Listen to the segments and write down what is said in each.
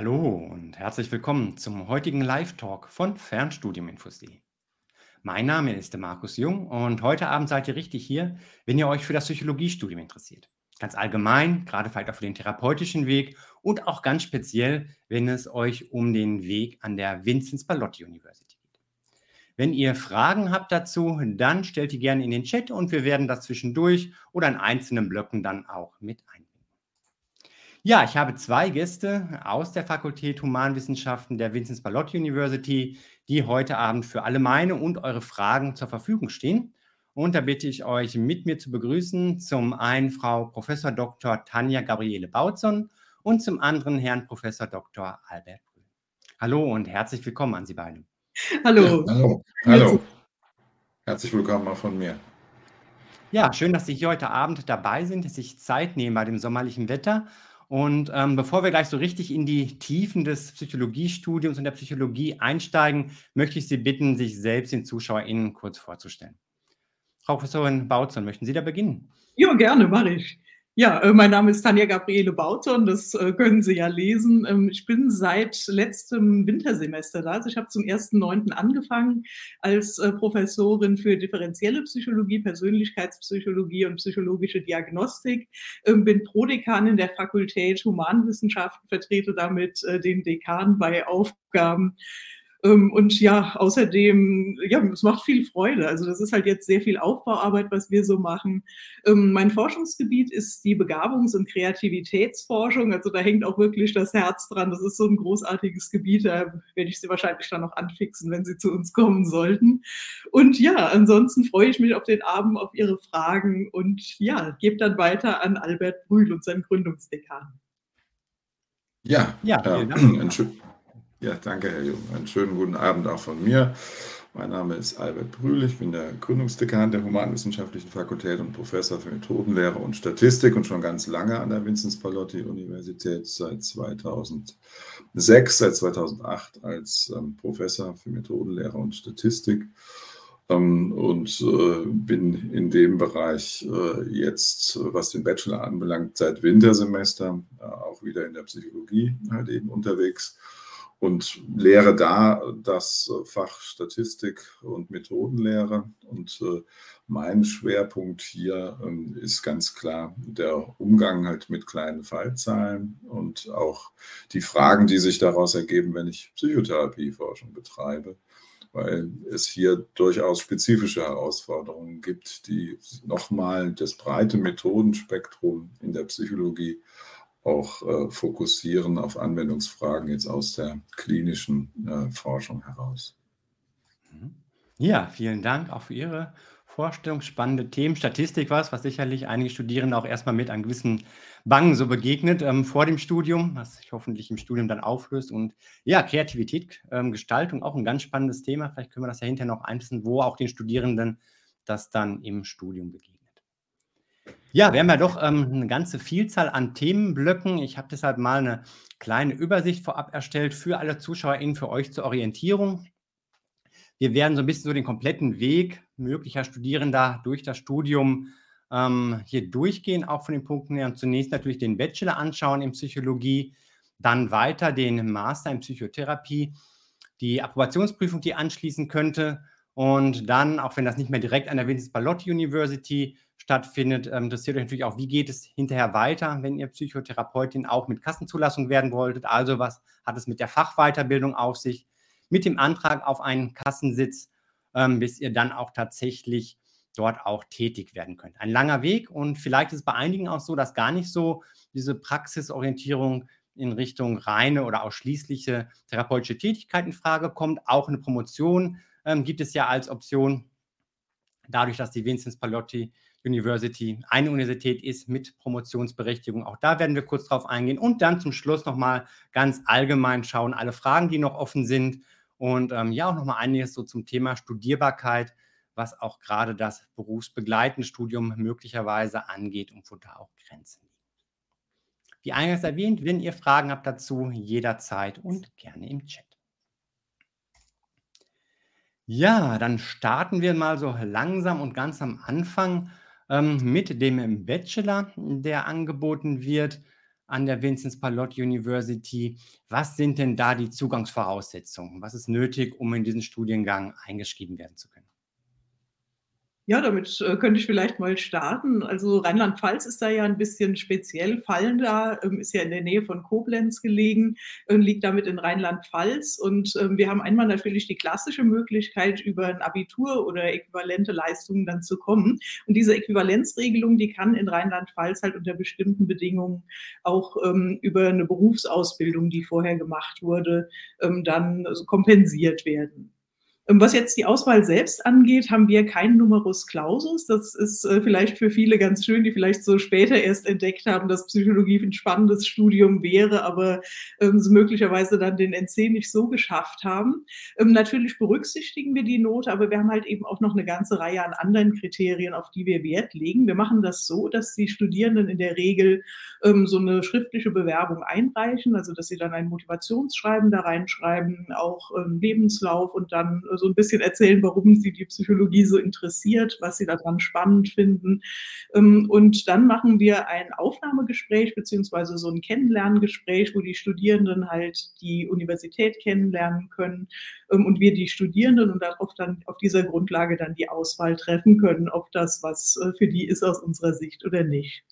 Hallo und herzlich willkommen zum heutigen Live-Talk von Fernstudiuminfos.de. Mein Name ist Markus Jung und heute Abend seid ihr richtig hier, wenn ihr euch für das Psychologiestudium interessiert. Ganz allgemein, gerade vielleicht auch für den therapeutischen Weg und auch ganz speziell, wenn es euch um den Weg an der Vincent Pallotti University geht. Wenn ihr Fragen habt dazu, dann stellt die gerne in den Chat und wir werden das zwischendurch oder in einzelnen Blöcken dann auch mit einbinden. Ja, ich habe zwei Gäste aus der Fakultät Humanwissenschaften der Vincent Pallotti University, die heute Abend für alle meine und eure Fragen zur Verfügung stehen. Und da bitte ich euch, mit mir zu begrüßen, zum einen Frau Prof. Dr. Tanja Gabriele Bautzon und zum anderen Herrn Prof. Dr. Albert Brühl. Hallo und herzlich willkommen an Sie beide. Hallo. Ja, hallo. Hallo. Herzlich willkommen auch von mir. Ja, schön, dass Sie hier heute Abend dabei sind, sich Zeit nehmen bei dem sommerlichen Wetter. Und ähm, bevor wir gleich so richtig in die Tiefen des Psychologiestudiums und der Psychologie einsteigen, möchte ich Sie bitten, sich selbst den ZuschauerInnen kurz vorzustellen. Frau Professorin Bautzon, möchten Sie da beginnen? Ja, gerne, mache ich. Ja, äh, mein Name ist Tanja Gabriele Bauton, das äh, können Sie ja lesen. Ähm, ich bin seit letztem Wintersemester da. Also ich habe zum 1.9. angefangen als äh, Professorin für differenzielle Psychologie, Persönlichkeitspsychologie und psychologische Diagnostik. Ähm, bin Prodekanin der Fakultät Humanwissenschaften, vertrete damit den Dekan bei Aufgaben und ja, außerdem, ja, es macht viel Freude. Also das ist halt jetzt sehr viel Aufbauarbeit, was wir so machen. Ähm, mein Forschungsgebiet ist die Begabungs- und Kreativitätsforschung. Also da hängt auch wirklich das Herz dran. Das ist so ein großartiges Gebiet. Da werde ich Sie wahrscheinlich dann noch anfixen, wenn Sie zu uns kommen sollten. Und ja, ansonsten freue ich mich auf den Abend, auf Ihre Fragen und ja, gebe dann weiter an Albert Brühl und seinen Gründungsdekan. Ja, ja, vielen Dank. Ja, danke, Herr Jung. Einen schönen guten Abend auch von mir. Mein Name ist Albert Brühl, ich bin der Gründungsdekan der Humanwissenschaftlichen Fakultät und Professor für Methodenlehre und Statistik und schon ganz lange an der Vinzenz Pallotti Universität seit 2006, seit 2008 als ähm, Professor für Methodenlehre und Statistik ähm, und äh, bin in dem Bereich äh, jetzt, was den Bachelor anbelangt, seit Wintersemester äh, auch wieder in der Psychologie halt eben unterwegs und lehre da das Fach Statistik und Methodenlehre. Und äh, mein Schwerpunkt hier ähm, ist ganz klar der Umgang halt mit kleinen Fallzahlen und auch die Fragen, die sich daraus ergeben, wenn ich Psychotherapieforschung betreibe, weil es hier durchaus spezifische Herausforderungen gibt, die nochmal das breite Methodenspektrum in der Psychologie auch äh, fokussieren auf Anwendungsfragen jetzt aus der klinischen äh, Forschung heraus. Mhm. Ja, vielen Dank auch für Ihre Vorstellung. Spannende Themen. Statistik was, was sicherlich einige Studierende auch erstmal mit einem gewissen Bangen so begegnet ähm, vor dem Studium, was sich hoffentlich im Studium dann auflöst. Und ja, Kreativität, ähm, Gestaltung, auch ein ganz spannendes Thema. Vielleicht können wir das ja hinterher noch einsetzen, wo auch den Studierenden das dann im Studium begegnet. Ja, wir haben ja doch ähm, eine ganze Vielzahl an Themenblöcken. Ich habe deshalb mal eine kleine Übersicht vorab erstellt für alle ZuschauerInnen, für euch zur Orientierung. Wir werden so ein bisschen so den kompletten Weg möglicher Studierender durch das Studium ähm, hier durchgehen, auch von den Punkten her. Und zunächst natürlich den Bachelor anschauen in Psychologie, dann weiter den Master in Psychotherapie, die Approbationsprüfung, die anschließen könnte. Und dann, auch wenn das nicht mehr direkt an der Vincent Pallotti University stattfindet. Ähm, interessiert euch natürlich auch, wie geht es hinterher weiter, wenn ihr Psychotherapeutin auch mit Kassenzulassung werden wolltet. Also was hat es mit der Fachweiterbildung auf sich, mit dem Antrag auf einen Kassensitz, ähm, bis ihr dann auch tatsächlich dort auch tätig werden könnt. Ein langer Weg und vielleicht ist es bei einigen auch so, dass gar nicht so diese Praxisorientierung in Richtung reine oder ausschließliche therapeutische Tätigkeit in Frage kommt. Auch eine Promotion ähm, gibt es ja als Option, dadurch, dass die Vincent Pallotti University eine Universität ist mit Promotionsberechtigung. Auch da werden wir kurz drauf eingehen und dann zum Schluss nochmal ganz allgemein schauen, alle Fragen, die noch offen sind und ähm, ja auch nochmal einiges so zum Thema Studierbarkeit, was auch gerade das berufsbegleitende Studium möglicherweise angeht und wo da auch Grenzen liegen. Wie eingangs erwähnt, wenn ihr Fragen habt dazu, jederzeit und gerne im Chat. Ja, dann starten wir mal so langsam und ganz am Anfang ähm, mit dem Bachelor, der angeboten wird. an der Vincent Pallotti University. Was sind denn da die Zugangsvoraussetzungen? Was ist nötig, um in diesen Studiengang eingeschrieben werden zu können? Ja, damit äh, könnte ich vielleicht mal starten. Also Rheinland-Pfalz ist da ja ein bisschen speziell. Fallen da ähm, ist ja in der Nähe von Koblenz gelegen, äh, liegt damit in Rheinland-Pfalz. Und ähm, wir haben einmal natürlich die klassische Möglichkeit, über ein Abitur oder äquivalente Leistungen dann zu kommen. Und diese Äquivalenzregelung, die kann in Rheinland-Pfalz halt unter bestimmten Bedingungen auch ähm, über eine Berufsausbildung, die vorher gemacht wurde, ähm, dann kompensiert werden. Ähm, was jetzt die Auswahl selbst angeht, haben wir keinen Numerus Clausus. Das ist äh, vielleicht für viele ganz schön, die vielleicht so später erst entdeckt haben, dass Psychologie ein spannendes Studium wäre, aber ähm, möglicherweise dann den NC nicht so geschafft haben. Ähm, natürlich berücksichtigen wir die Note, aber wir haben halt eben auch noch eine ganze Reihe an anderen Kriterien, auf die wir Wert legen. Wir machen das so, dass die Studierenden in der Regel ähm, so eine schriftliche Bewerbung einreichen, also dass sie dann ein Motivationsschreiben da reinschreiben, auch Lebenslauf und dann so ein bisschen erzählen, warum sie die Psychologie so interessiert, was sie daran spannend finden. Ähm, und dann machen wir ein Aufnahmegespräch beziehungsweise so ein Kennenlerngespräch, wo die Studierenden halt die Universität kennenlernen können ähm, und wir die Studierenden und darauf dann auf dieser Grundlage dann die Auswahl treffen können, ob das was äh, für die ist aus unserer Sicht oder nicht.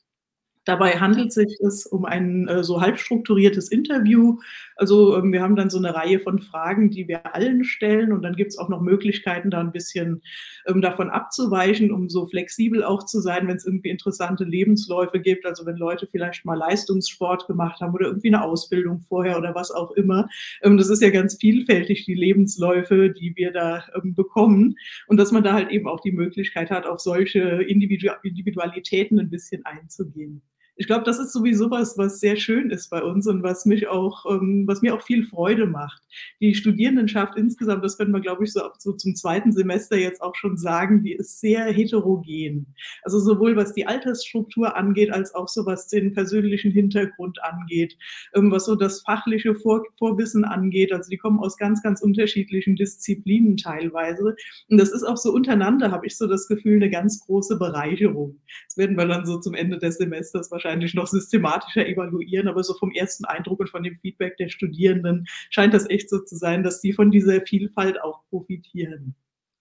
Dabei handelt sich es um ein äh, so halb strukturiertes Interview. Also ähm, wir haben dann so eine Reihe von Fragen, die wir allen stellen und dann gibt es auch noch Möglichkeiten, da ein bisschen ähm, davon abzuweichen, um so flexibel auch zu sein, wenn es irgendwie interessante Lebensläufe gibt. Also wenn Leute vielleicht mal Leistungssport gemacht haben oder irgendwie eine Ausbildung vorher oder was auch immer. Ähm, das ist ja ganz vielfältig, die Lebensläufe, die wir da ähm, bekommen. Und dass man da halt eben auch die Möglichkeit hat, auf solche Individualitäten ein bisschen einzugehen ich glaube, das ist sowieso was, was sehr schön ist bei uns und was mich auch, ähm, was mir auch viel Freude macht. Die Studierendenschaft insgesamt, das können wir, glaube ich, so, so zum zweiten Semester jetzt auch schon sagen, die ist sehr heterogen. Also sowohl was die Altersstruktur angeht, als auch so was den persönlichen Hintergrund angeht, ähm, was so das fachliche Vor Vorwissen angeht. Also die kommen aus ganz, ganz unterschiedlichen Disziplinen teilweise. Und das ist auch so untereinander, habe ich so das Gefühl, eine ganz große Bereicherung. Das werden wir dann so zum Ende des Semesters wahrscheinlich wahrscheinlich noch systematischer evaluieren, aber so vom ersten Eindruck und von dem Feedback der Studierenden scheint das echt so zu sein, dass die von dieser Vielfalt auch profitieren.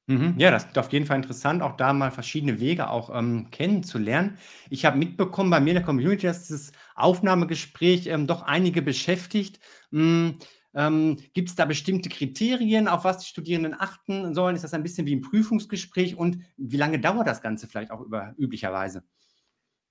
Mhm. Ja, das ist auf jeden Fall interessant, auch da mal verschiedene Wege auch ähm, kennenzulernen. Ich habe mitbekommen bei mir in der Community, dass dieses Aufnahmegespräch ähm, doch einige beschäftigt. Hm, ähm, Gibt es da bestimmte Kriterien, auf was die Studierenden achten sollen? Ist das ein bisschen wie ein Prüfungsgespräch und wie lange dauert das Ganze vielleicht auch über, üblicherweise?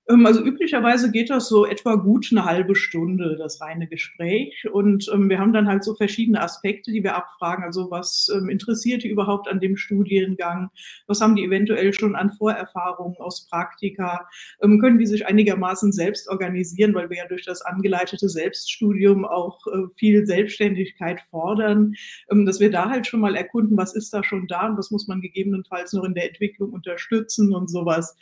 Ähm, also üblicherweise geht das so etwa gut eine halbe Stunde, das reine Gespräch. Und ähm, wir haben dann halt so verschiedene Aspekte, die wir abfragen. Also was ähm, interessiert die überhaupt an dem Studiengang? Was haben die eventuell schon an Vorerfahrungen aus Praktika? Ähm, können die sich einigermaßen selbst organisieren, weil wir ja durch das angeleitete Selbststudium auch äh, viel Selbstständigkeit fordern, ähm, dass wir da halt schon mal erkunden, was ist da schon da und was muss man gegebenenfalls noch in der Entwicklung unterstützen und sowas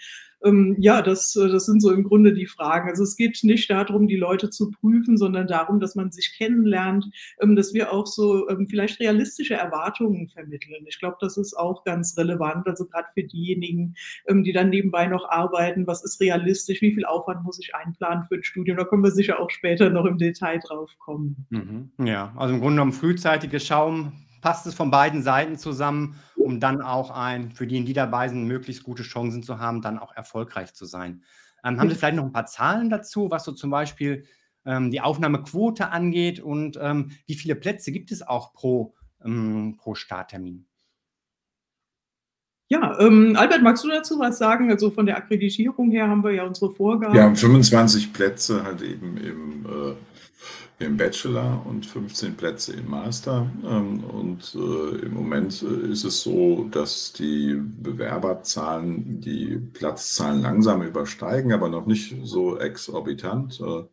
ähm, ja, das, äh, das sind so im Grunde die Fragen. Also es geht nicht darum, die Leute zu prüfen, sondern darum, dass man sich kennenlernt, ähm, dass wir auch so ähm, vielleicht realistische Erwartungen vermitteln. Ich glaube, das ist auch ganz relevant, also gerade für diejenigen, ähm, die dann nebenbei noch arbeiten, was ist realistisch, wie viel Aufwand muss ich einplanen für ein Studium, da können wir sicher auch später noch im Detail drauf kommen. Mhm. Ja, also im Grunde genommen frühzeitiges Schauen, passt es von beiden Seiten zusammen, um dann auch ein, für die, die dabei sind, möglichst gute Chancen zu haben, dann auch erfolgreich zu sein. Ähm, haben Sie vielleicht noch ein paar Zahlen dazu, was so zum Beispiel ähm, die Aufnahmequote angeht und ähm, wie viele Plätze gibt es auch pro, ähm, pro Starttermin? Ja, ähm, Albert, magst du dazu was sagen? Also von der Akkreditierung her haben wir ja unsere Vorgaben. Wir haben 25 Plätze halt eben im äh, im Bachelor und 15 Plätze im Master. Ähm, und äh, im Moment äh, ist es so, dass die Bewerberzahlen die Platzzahlen langsam übersteigen, aber noch nicht so exorbitant. Äh,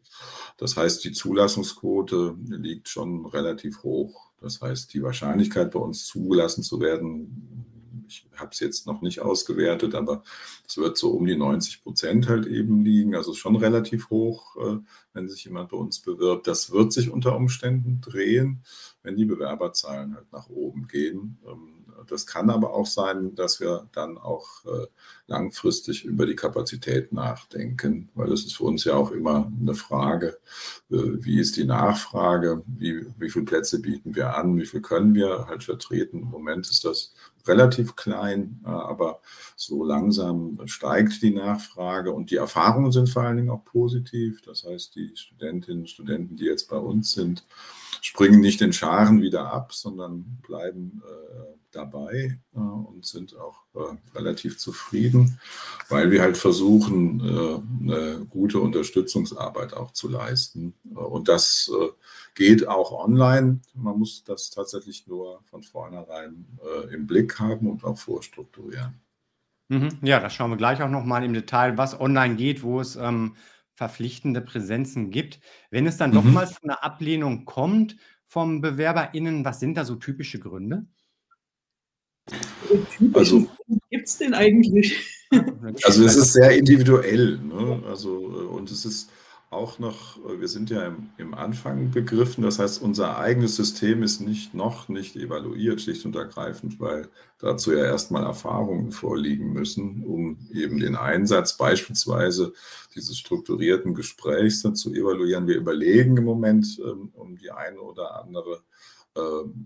das heißt, die Zulassungsquote liegt schon relativ hoch. Das heißt, die Wahrscheinlichkeit, bei uns zugelassen zu werden, ich habe es jetzt noch nicht ausgewertet, aber es wird so um die 90 Prozent halt eben liegen. Also schon relativ hoch, äh, wenn sich jemand bei uns bewirbt. Das wird sich unter Umständen drehen, wenn die Bewerberzahlen halt nach oben gehen. Ähm, das kann aber auch sein, dass wir dann auch äh, langfristig über die Kapazität nachdenken, weil das ist für uns ja auch immer eine Frage, äh, wie ist die Nachfrage, wie, wie viele Plätze bieten wir an, wie viel können wir halt vertreten. Im Moment ist das relativ klein, äh, aber so langsam steigt die Nachfrage und die Erfahrungen sind vor allen Dingen auch positiv. Das heißt, die Studentinnen und Studenten, die jetzt bei uns sind, springen nicht in Scharen wieder ab, sondern bleiben äh, dabei äh, und sind auch äh, relativ zufrieden, weil wir halt versuchen, äh, eine gute Unterstützungsarbeit auch zu leisten. Äh, und das äh, geht auch online. Man muss das tatsächlich nur von vornherein im Blick haben und auch vorstrukturieren. Mhm. Ja, das schauen wir gleich auch nochmal im Detail, was online geht, wo es ähm, verpflichtende Präsenzen gibt. Wenn es dann mhm. doch mal zu einer Ablehnung kommt vom BewerberInnen, was sind da so typische Gründe? Also, gibt es den eigentlich? Also es ist sehr individuell. Ne? Also, und es ist auch noch, wir sind ja im, im, Anfang begriffen, das heißt, unser eigenes System ist nicht noch nicht evaluiert, schlicht und ergreifend, weil dazu ja erstmal Erfahrungen vorliegen müssen, um eben den Einsatz beispielsweise dieses strukturierten Gesprächs zu evaluieren. Wir überlegen im Moment ähm, um die eine oder andere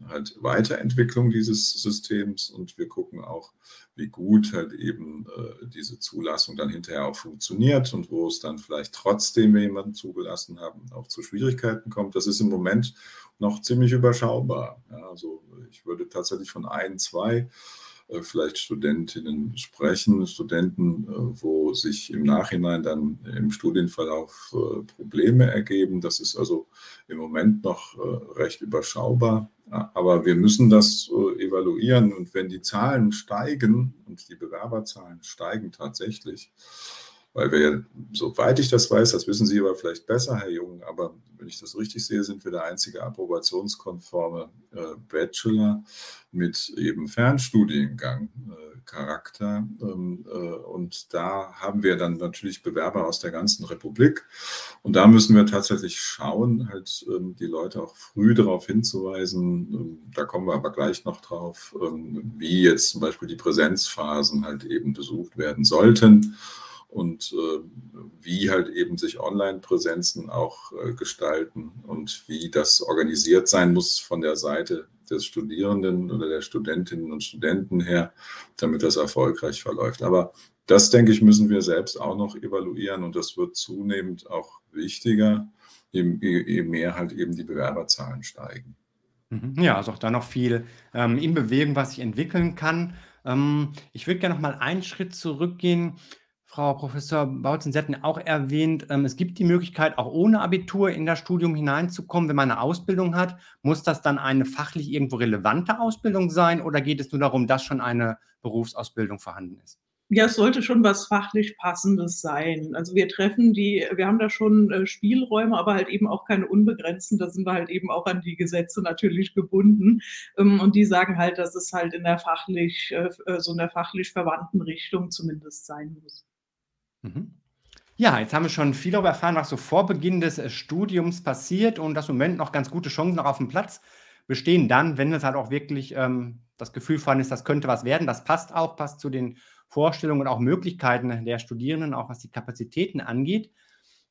halt Weiterentwicklung dieses Systems und wir gucken auch, wie gut halt eben äh, diese Zulassung dann hinterher auch funktioniert und wo es dann vielleicht trotzdem, wir jemanden zugelassen haben, auch zu Schwierigkeiten kommt. Das ist im Moment noch ziemlich überschaubar. Ja, also ich würde tatsächlich von ein, zwei vielleicht Studentinnen sprechen, Studenten, äh, wo sich im Nachhinein dann im Studienverlauf äh, Probleme ergeben. Das ist also im Moment noch recht überschaubar. Aber wir müssen das evaluieren und wenn die Zahlen steigen und die Bewerberzahlen steigen tatsächlich, weil wir, soweit ich das weiß, das wissen Sie aber vielleicht besser, Herr Jung, aber wenn ich das richtig sehe, sind wir der einzige approbationskonforme äh, Bachelor mit eben Fernstudiengang. Äh, Charakter. Ähm, äh, und da haben wir dann natürlich Bewerber aus der ganzen Republik. Und da müssen wir tatsächlich schauen, halt ähm, die Leute auch früh darauf hinzuweisen. Ähm, da kommen wir aber gleich noch drauf, wie jetzt zum Beispiel die Präsenzphasen halt eben besucht werden sollten und äh, wie halt eben sich Online-Präsenzen auch äh, gestalten und wie das organisiert sein muss von der Seite des Studierenden oder der Studentinnen und Studenten her, damit das erfolgreich verläuft. Aber das, denke ich, müssen wir selbst auch noch evaluieren und das wird zunehmend auch wichtiger, je, je mehr halt eben die Bewerberzahlen steigen. Mhm. Ja, also auch da noch viel ähm, in Bewegung, was sich entwickeln kann. Ähm, ich würde gerne noch mal einen Schritt zurückgehen. Frau Professor Bautzen, Sie hatten auch erwähnt, ähm, es gibt die Möglichkeit, auch ohne Abitur in das Studium hineinzukommen, wenn man eine Ausbildung hat. Muss das dann eine fachlich irgendwo relevante Ausbildung sein oder geht es nur darum, dass schon eine Berufsausbildung vorhanden ist? Ja, es sollte schon was fachlich Passendes sein. Also wir treffen die, wir haben da schon äh, Spielräume, aber halt eben auch keine unbegrenzten. Da sind wir halt eben auch an die Gesetze natürlich gebunden. Ähm, und die sagen halt, dass es halt in der fachlich, äh, äh so in der fachlich verwandten Richtung zumindest sein muss. Mhm. Ja, jetzt haben wir schon viel darüber erfahren, was so vor Beginn des äh, Studiums passiert und dass im Moment noch ganz gute Chancen noch auf dem Platz bestehen dann, wenn es halt auch wirklich ähm, das Gefühl vorhanden ist, das könnte was werden. Das passt auch, passt zu den Vorstellungen und auch Möglichkeiten der Studierenden, auch was die Kapazitäten angeht.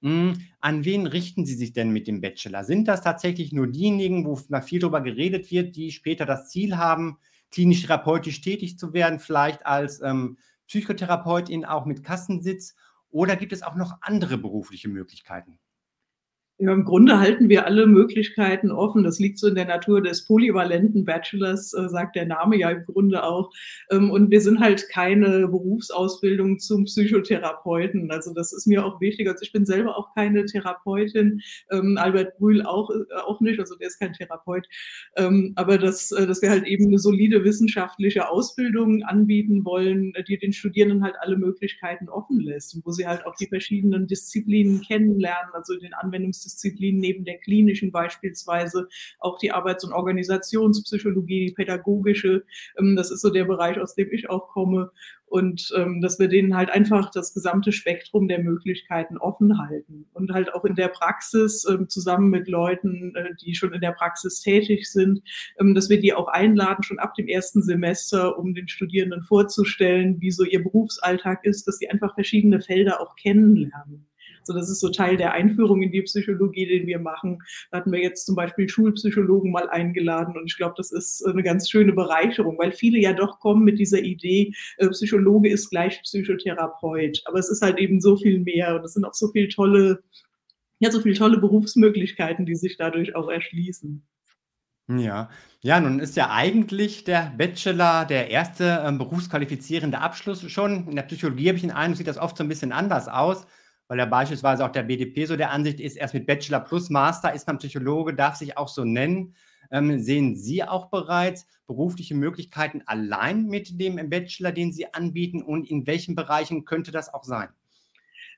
Mhm. An wen richten Sie sich denn mit dem Bachelor? Sind das tatsächlich nur diejenigen, wo viel darüber geredet wird, die später das Ziel haben, klinisch therapeutisch tätig zu werden, vielleicht als ähm, Psychotherapeutin auch mit Kassensitz? Oder gibt es auch noch andere berufliche Möglichkeiten? Ja, Im Grunde halten wir alle Möglichkeiten offen. Das liegt so in der Natur des polyvalenten Bachelors, äh, sagt der Name ja im Grunde auch. Ähm, und wir sind halt keine Berufsausbildung zum Psychotherapeuten. Also das ist mir auch wichtig. Also ich bin selber auch keine Therapeutin. Ähm, Albert Brühl auch, äh, auch nicht. Also der ist kein Therapeut. Ähm, aber dass, äh, dass wir halt eben eine solide wissenschaftliche Ausbildung anbieten wollen, die den Studierenden halt alle Möglichkeiten offen lässt wo sie halt auch die verschiedenen Disziplinen kennenlernen, also den Anwendungs Berufsdisziplinen neben der klinischen beispielsweise auch die Arbeits- und Organisationspsychologie, die pädagogische. Ähm, das ist so der Bereich, aus dem ich auch komme und ähm, dass wir denen halt einfach das gesamte Spektrum der Möglichkeiten offen halten und halt auch in der Praxis ähm, zusammen mit Leuten, äh, die schon in der Praxis tätig sind, ähm, dass wir die auch einladen, schon ab dem ersten Semester, um den Studierenden vorzustellen, wie so ihr Berufsalltag ist, dass sie einfach verschiedene Felder auch kennenlernen. So, das ist so Teil der Einführung in die Psychologie, den wir machen. Da hatten wir jetzt zum Beispiel Schulpsychologen mal eingeladen und ich glaube, das ist eine ganz schöne Bereicherung, weil viele ja doch kommen mit dieser Idee, äh, Psychologe ist gleich Psychotherapeut. Aber es ist halt eben so viel mehr und es sind auch so viele tolle, ja, so viele tolle Berufsmöglichkeiten, die sich dadurch auch erschließen. Ja. Ja, nun ist ja eigentlich der Bachelor der erste ähm, berufsqualifizierende Abschluss schon. In der Psychologie habe ich den Eindruck, sieht das oft so ein bisschen anders aus weil ja beispielsweise auch der BDP so der Ansicht ist, erst mit Bachelor plus Master ist man Psychologe, darf sich auch so nennen. Ähm, sehen Sie auch bereits berufliche Möglichkeiten allein mit dem Bachelor, den Sie anbieten und in welchen Bereichen könnte das auch sein?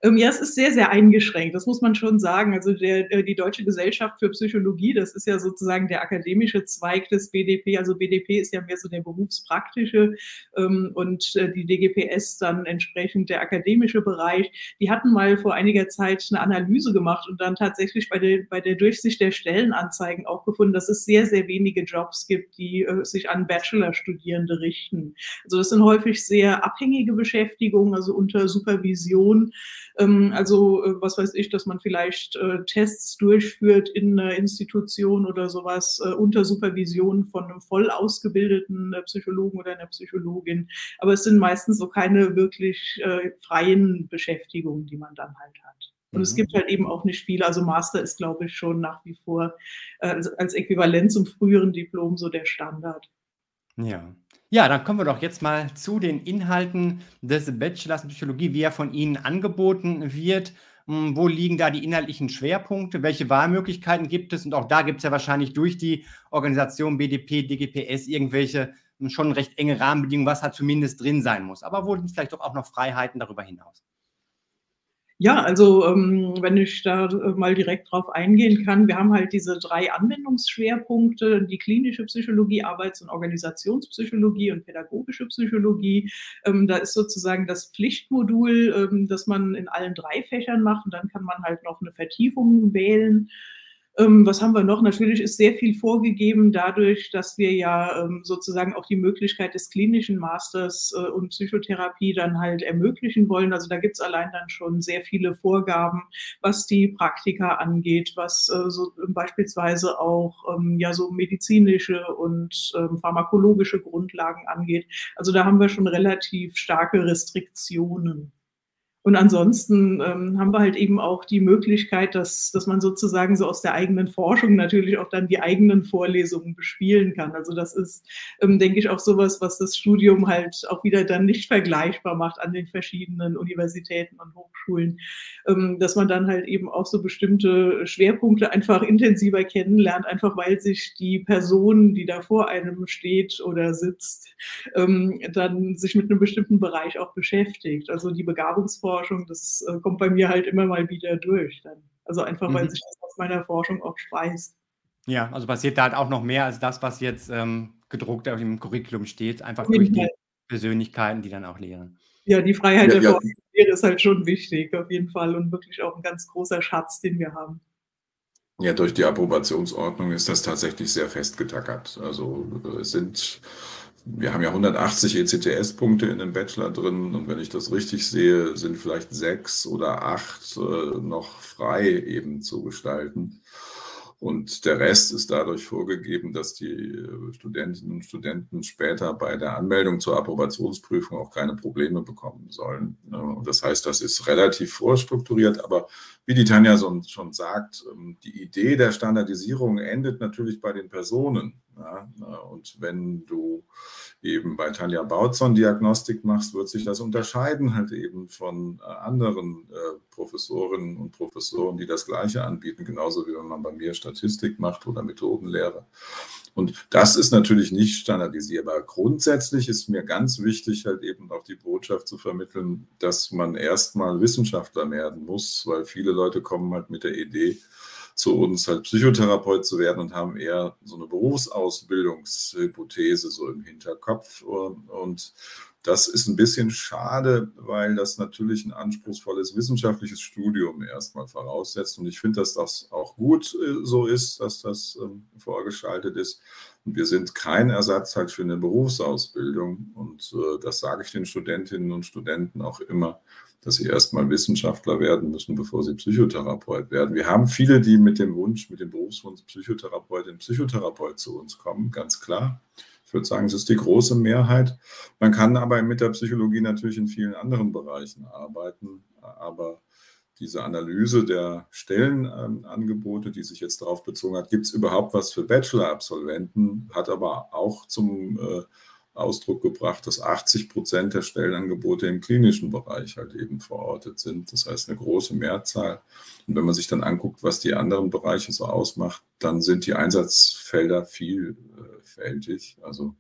Ähm, ja, es ist sehr, sehr eingeschränkt, das muss man schon sagen. Also der, äh, die Deutsche Gesellschaft für Psychologie, das ist ja sozusagen der akademische Zweig des BDP. Also BDP ist ja mehr so der berufspraktische ähm, und äh, die DGPS dann entsprechend der akademische Bereich. Die hatten mal vor einiger Zeit eine Analyse gemacht und dann tatsächlich bei der, bei der Durchsicht der Stellenanzeigen auch gefunden, dass es sehr, sehr wenige Jobs gibt, die äh, sich an Bachelorstudierende richten. Also das sind häufig sehr abhängige Beschäftigungen, also unter Supervision. Ähm, also äh, was weiß ich, dass man vielleicht äh, Tests durchführt in einer Institution oder sowas äh, unter Supervision von einem voll ausgebildeten Psychologen oder einer Psychologin. Aber es sind meistens so keine wirklich freien Beschäftigungen, die man dann halt hat. Und mhm. es gibt halt eben auch nicht viele. Also Master ist, glaube ich, schon nach wie vor als, als Äquivalent zum früheren Diplom so der Standard. Ja. Ja, dann kommen wir doch jetzt mal zu den Inhalten des Bachelors in Psychologie, wie er von Ihnen angeboten wird. Hm, wo liegen da die inhaltlichen Schwerpunkte? Welche Wahlmöglichkeiten gibt es? Und auch da gibt es ja wahrscheinlich durch die Organisation BDP, DGPS irgendwelche hm, schon recht enge Rahmenbedingungen, was da zumindest drin sein muss. Aber wo sind vielleicht doch auch noch Freiheiten darüber hinaus? Ja, also ähm, wenn ich da äh, mal direkt drauf eingehen kann, wir haben halt diese drei Anwendungsschwerpunkte, die klinische Psychologie, Arbeits- und Organisationspsychologie und pädagogische Psychologie. Ähm, da ist sozusagen das Pflichtmodul, ähm, das man in allen drei Fächern macht und dann kann man halt noch eine Vertiefung wählen. Ähm, was haben wir noch? Natürlich ist sehr viel vorgegeben dadurch, dass wir ja ähm, sozusagen auch die Möglichkeit des klinischen Masters äh, und Psychotherapie dann halt ermöglichen wollen. Also da gibt es allein dann schon sehr viele Vorgaben, was die Praktika angeht, was äh, so beispielsweise auch ähm, ja so medizinische und ähm, pharmakologische Grundlagen angeht. Also da haben wir schon relativ starke Restriktionen. Und ansonsten ähm, haben wir halt eben auch die Möglichkeit, dass, dass man sozusagen so aus der eigenen Forschung natürlich auch dann die eigenen Vorlesungen bespielen kann. Also das ist, ähm, denke ich, auch sowas, was das Studium halt auch wieder dann nicht vergleichbar macht an den verschiedenen Universitäten und Hochschulen, ähm, dass man dann halt eben auch so bestimmte Schwerpunkte einfach intensiver kennenlernt, einfach weil sich die Person, die da vor einem steht oder sitzt, ähm, dann sich mit einem bestimmten Bereich auch beschäftigt. Also die Begabungsforschung Forschung, das äh, kommt bei mir halt immer mal wieder durch. Dann. Also einfach, weil mhm. sich das aus meiner Forschung auch speist. Ja, also passiert da halt auch noch mehr als das, was jetzt ähm, gedruckt auf dem Curriculum steht, einfach durch die Persönlichkeiten, die dann auch lehren. Ja, die Freiheit ja, der ja. Forschung ist halt schon wichtig, auf jeden Fall, und wirklich auch ein ganz großer Schatz, den wir haben. Ja, durch die Approbationsordnung ist das tatsächlich sehr festgetackert. Also äh, es sind wir haben ja 180 ECTS-Punkte in dem Bachelor drin und wenn ich das richtig sehe, sind vielleicht sechs oder acht äh, noch frei eben zu gestalten. Und der Rest ist dadurch vorgegeben, dass die äh, Studentinnen und Studenten später bei der Anmeldung zur Approbationsprüfung auch keine Probleme bekommen sollen. Und das heißt, das ist relativ vorstrukturiert, aber wie die Tanja schon sagt, ähm, die Idee der Standardisierung endet natürlich bei den Personen. Und wenn du eben bei Tanja Bautzon Diagnostik machst, wird sich das unterscheiden halt eben von äh, anderen äh, Professorinnen und Professoren, die das Gleiche anbieten, genauso wie wenn man bei mir Statistik macht oder Methodenlehre. Und das ist natürlich nicht standardisierbar. Grundsätzlich ist mir ganz wichtig, halt eben auch die Botschaft zu vermitteln, dass man erstmal Wissenschaftler werden muss, weil viele Leute kommen halt mit der Idee, zu uns halt Psychotherapeut zu werden und haben eher so eine Berufsausbildungshypothese so im Hinterkopf. Und das ist ein bisschen schade, weil das natürlich ein anspruchsvolles wissenschaftliches Studium erstmal voraussetzt. Und ich finde, dass das auch gut äh, so ist, dass das ähm, vorgeschaltet ist. Und wir sind kein Ersatz halt für eine Berufsausbildung. Und äh, das sage ich den Studentinnen und Studenten auch immer dass sie erstmal Wissenschaftler werden müssen, bevor sie Psychotherapeut werden. Wir haben viele, die mit dem Wunsch, mit dem Berufswunsch Psychotherapeutin, Psychotherapeut zu uns kommen, ganz klar. Ich würde sagen, es ist die große Mehrheit. Man kann aber mit der Psychologie natürlich in vielen anderen Bereichen arbeiten, aber diese Analyse der Stellenangebote, die sich jetzt darauf bezogen hat, gibt es überhaupt was für Bachelor-Absolventen, hat aber auch zum äh, Ausdruck gebracht, dass 80 Prozent der Stellenangebote im klinischen Bereich halt eben verortet sind. Das heißt eine große Mehrzahl. Und wenn man sich dann anguckt, was die anderen Bereiche so ausmacht, dann sind die Einsatzfelder vielfältig. Also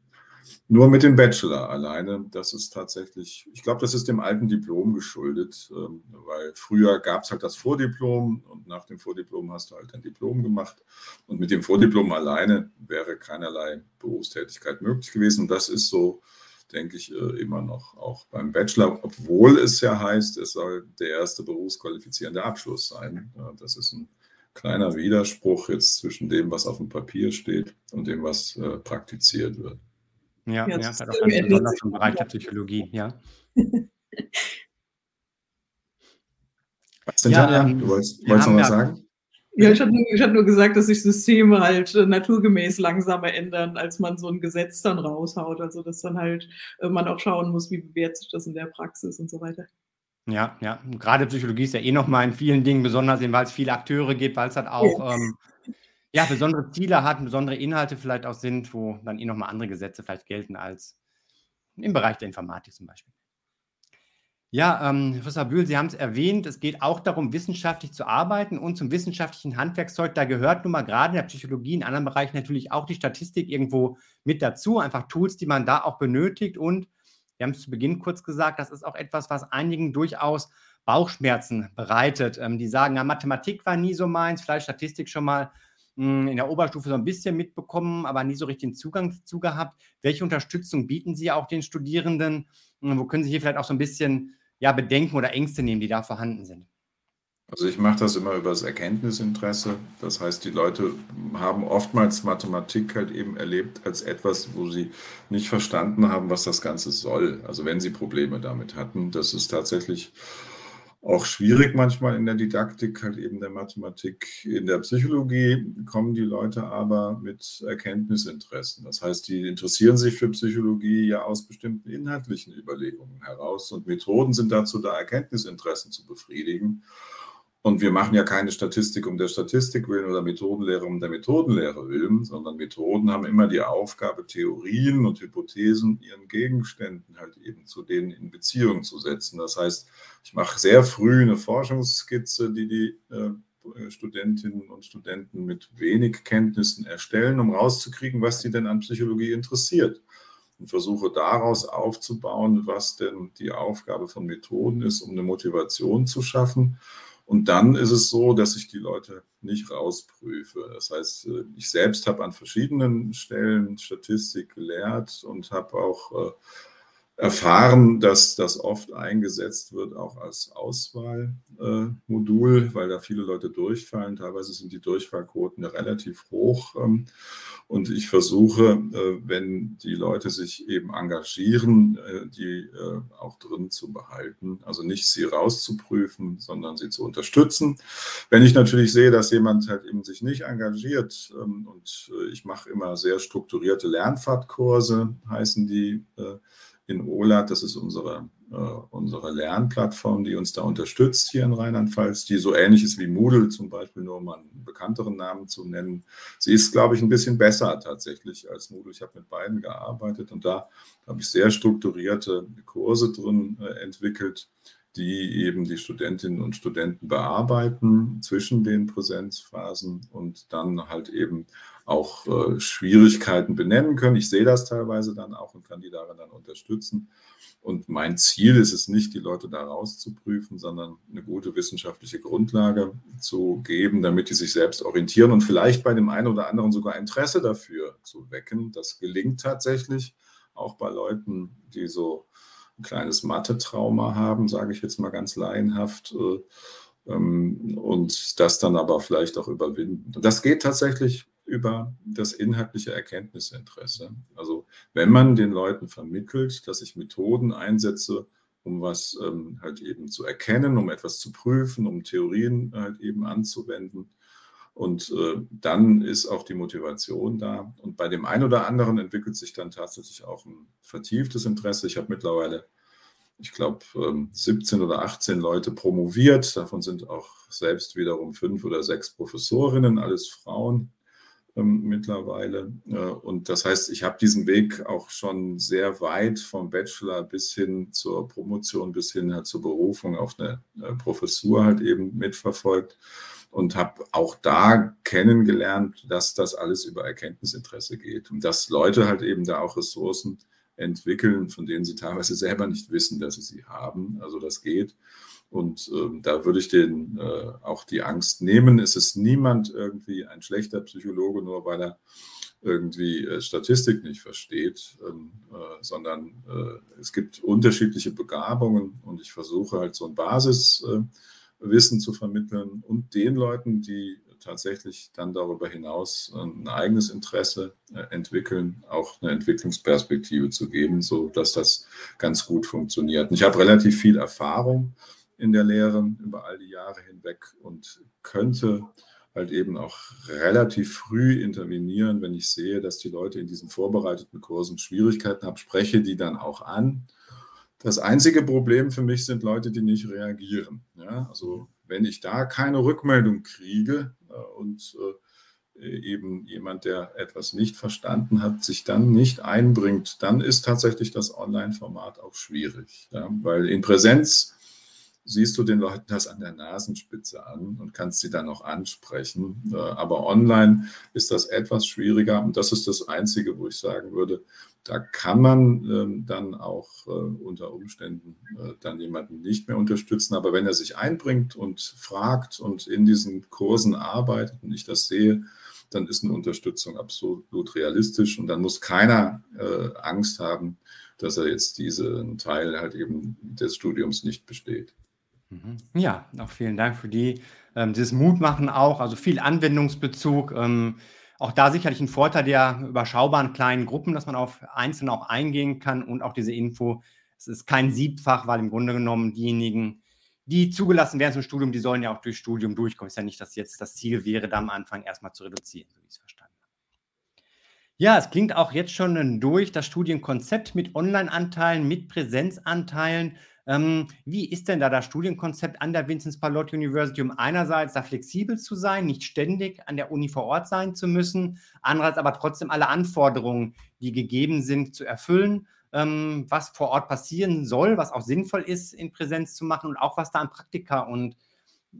nur mit dem Bachelor alleine, das ist tatsächlich, ich glaube, das ist dem alten Diplom geschuldet, ähm, weil früher gab es halt das Vordiplom und nach dem Vordiplom hast du halt ein Diplom gemacht. Und mit dem Vordiplom alleine wäre keinerlei Berufstätigkeit möglich gewesen. Das ist so, denke ich, äh, immer noch auch beim Bachelor, obwohl es ja heißt, es soll der erste berufsqualifizierende Abschluss sein. Das ist ein kleiner Widerspruch jetzt zwischen dem, was auf dem Papier steht und dem, was äh, praktiziert wird. Ja, ja, das hat auch ganz besonders im Bereich der Psychologie, ja. Was denn, ja, Tanja? Ähm, du wolltest, wolltest noch was ja, sagen? Ja, ich hatte, ich hatte, nur gesagt, dass sich Systeme halt äh, naturgemäß langsamer ändern, als man so ein Gesetz dann raushaut. Also dass dann halt äh, man auch schauen muss, wie bewährt sich das in der Praxis und so weiter. Ja, ja. Gerade Psychologie ist ja eh nochmal in vielen Dingen besonders, weil es viele Akteure gibt, weil es halt auch ja. ähm, ja, besondere Ziele hat, besondere Inhalte vielleicht auch sind, wo dann eh nochmal andere Gesetze vielleicht gelten als im Bereich der Informatik zum Beispiel. Ja, ähm, Professor Bühl, Sie haben es erwähnt, es geht auch darum, wissenschaftlich zu arbeiten und zum wissenschaftlichen Handwerkszeug. Da gehört nun mal gerade in der Psychologie, in anderen Bereichen natürlich auch die Statistik irgendwo mit dazu, einfach Tools, die man da auch benötigt. Und wir haben es zu Beginn kurz gesagt, das ist auch etwas, was einigen durchaus Bauchschmerzen bereitet. Ähm, die sagen, ja, Mathematik war nie so meins, vielleicht Statistik schon mal in der Oberstufe so ein bisschen mitbekommen, aber nie so richtig den Zugang dazu gehabt. Welche Unterstützung bieten Sie auch den Studierenden? Hm, wo können Sie hier vielleicht auch so ein bisschen ja, Bedenken oder Ängste nehmen, die da vorhanden sind? Also ich mache das immer über das Erkenntnisinteresse. Das heißt, die Leute haben oftmals Mathematik halt eben erlebt als etwas, wo sie nicht verstanden haben, was das Ganze soll. Also wenn sie Probleme damit hatten, das ist tatsächlich auch schwierig manchmal in der Didaktik, halt eben der Mathematik. In der Psychologie kommen die Leute aber mit Erkenntnisinteressen. Das heißt, die interessieren sich für Psychologie ja aus bestimmten inhaltlichen Überlegungen heraus und Methoden sind dazu da, Erkenntnisinteressen zu befriedigen. Und wir machen ja keine Statistik um der Statistik willen oder Methodenlehre um der Methodenlehre willen, sondern Methoden haben immer die Aufgabe, Theorien und Hypothesen ihren Gegenständen halt eben zu denen in Beziehung zu setzen. Das heißt, ich mache sehr früh eine Forschungsskizze, die die äh, Studentinnen und Studenten mit wenig Kenntnissen erstellen, um rauszukriegen, was sie denn an Psychologie interessiert. Und versuche daraus aufzubauen, was denn die Aufgabe von Methoden ist, um eine Motivation zu schaffen und dann ist es so, dass ich die Leute nicht rausprüfe. Das heißt, äh, ich selbst habe an verschiedenen Stellen Statistik gelehrt und habe auch äh, erfahren, dass das oft eingesetzt wird, auch als Auswahlmodul, äh, weil da viele Leute durchfallen. Teilweise sind die Durchfallquoten relativ hoch. Ähm, und ich versuche, äh, wenn die Leute sich eben engagieren, äh, die äh, auch drin zu behalten. Also nicht sie rauszuprüfen, sondern sie zu unterstützen. Wenn ich natürlich sehe, dass jemand halt eben sich nicht engagiert ähm, und äh, ich mache immer sehr strukturierte Lernfahrtkurse, heißen die äh, in OLAT, das ist unsere, äh, unsere Lernplattform, die uns da unterstützt hier in Rheinland-Pfalz, die so ähnlich ist wie Moodle zum Beispiel, nur um einen bekannteren Namen zu nennen. Sie ist, glaube ich, ein bisschen besser tatsächlich als Moodle. Ich habe mit beiden gearbeitet und da habe ich sehr strukturierte Kurse drin äh, entwickelt, die eben die Studentinnen und Studenten bearbeiten zwischen den Präsenzphasen und dann halt eben auch äh, Schwierigkeiten benennen können. Ich sehe das teilweise dann auch und kann die darin dann unterstützen. Und mein Ziel ist es nicht, die Leute da rauszuprüfen, sondern eine gute wissenschaftliche Grundlage zu geben, damit die sich selbst orientieren und vielleicht bei dem einen oder anderen sogar Interesse dafür zu wecken. Das gelingt tatsächlich auch bei Leuten, die so ein kleines Mathe-Trauma haben, sage ich jetzt mal ganz laienhaft, äh, ähm, und das dann aber vielleicht auch überwinden. Das geht tatsächlich über das inhaltliche Erkenntnisinteresse. Also wenn man den Leuten vermittelt, dass ich Methoden einsetze, um was ähm, halt eben zu erkennen, um etwas zu prüfen, um Theorien halt eben anzuwenden. Und äh, dann ist auch die Motivation da. Und bei dem einen oder anderen entwickelt sich dann tatsächlich auch ein vertieftes Interesse. Ich habe mittlerweile, ich glaube, 17 oder 18 Leute promoviert. Davon sind auch selbst wiederum fünf oder sechs Professorinnen, alles Frauen ähm, mittlerweile. Äh, und das heißt, ich habe diesen Weg auch schon sehr weit vom Bachelor bis hin zur Promotion, bis hin halt zur Berufung auf eine äh, Professur halt eben mitverfolgt und habe auch da kennengelernt, dass das alles über Erkenntnisinteresse geht und dass Leute halt eben da auch Ressourcen entwickeln, von denen sie teilweise selber nicht wissen, dass sie sie haben. Also das geht. Und ähm, da würde ich den äh, auch die Angst nehmen. Es ist niemand irgendwie ein schlechter Psychologe, nur weil er irgendwie äh, Statistik nicht versteht, ähm, äh, sondern äh, es gibt unterschiedliche Begabungen und ich versuche halt so ein Basiswissen zu vermitteln und den Leuten, die tatsächlich dann darüber hinaus ein eigenes Interesse äh, entwickeln, auch eine Entwicklungsperspektive zu geben, so dass das ganz gut funktioniert. Und ich habe relativ viel Erfahrung in der Lehre über all die Jahre hinweg und könnte halt eben auch relativ früh intervenieren, wenn ich sehe, dass die Leute in diesen vorbereiteten Kursen Schwierigkeiten haben, spreche die dann auch an. Das einzige Problem für mich sind Leute, die nicht reagieren. Ja, also wenn ich da keine Rückmeldung kriege äh, und äh, eben jemand, der etwas nicht verstanden hat, sich dann nicht einbringt, dann ist tatsächlich das Online-Format auch schwierig. Ja, weil in Präsenz siehst du den Leuten das an der Nasenspitze an und kannst sie dann auch ansprechen. Äh, aber online ist das etwas schwieriger und das ist das Einzige, wo ich sagen würde, da kann man ähm, dann auch äh, unter Umständen äh, dann jemanden nicht mehr unterstützen. Aber wenn er sich einbringt und fragt und in diesen Kursen arbeitet und ich das sehe, dann ist eine Unterstützung absolut realistisch und dann muss keiner Angst haben, dass er jetzt diesen Teil halt eben des Studiums nicht besteht. Mhm. Ja, auch vielen Dank für die, ähm, dieses Mutmachen auch, also viel Anwendungsbezug. Ähm, auch da sicherlich ein Vorteil der überschaubaren kleinen Gruppen, dass man auf Einzelne auch eingehen kann und auch diese Info. Es ist kein Siebfach, weil im Grunde genommen diejenigen, die zugelassen werden zum Studium, die sollen ja auch durch Studium durchkommen. Ist ja nicht, dass jetzt das Ziel wäre, da am Anfang erstmal zu reduzieren, so wie ich es verstanden habe. Ja, es klingt auch jetzt schon durch das Studienkonzept mit Online-Anteilen, mit Präsenzanteilen. Ähm, wie ist denn da das Studienkonzept an der Vincent Pallotti University, um einerseits da flexibel zu sein, nicht ständig an der Uni vor Ort sein zu müssen, andererseits aber trotzdem alle Anforderungen, die gegeben sind, zu erfüllen, ähm, was vor Ort passieren soll, was auch sinnvoll ist, in Präsenz zu machen und auch was da an Praktika und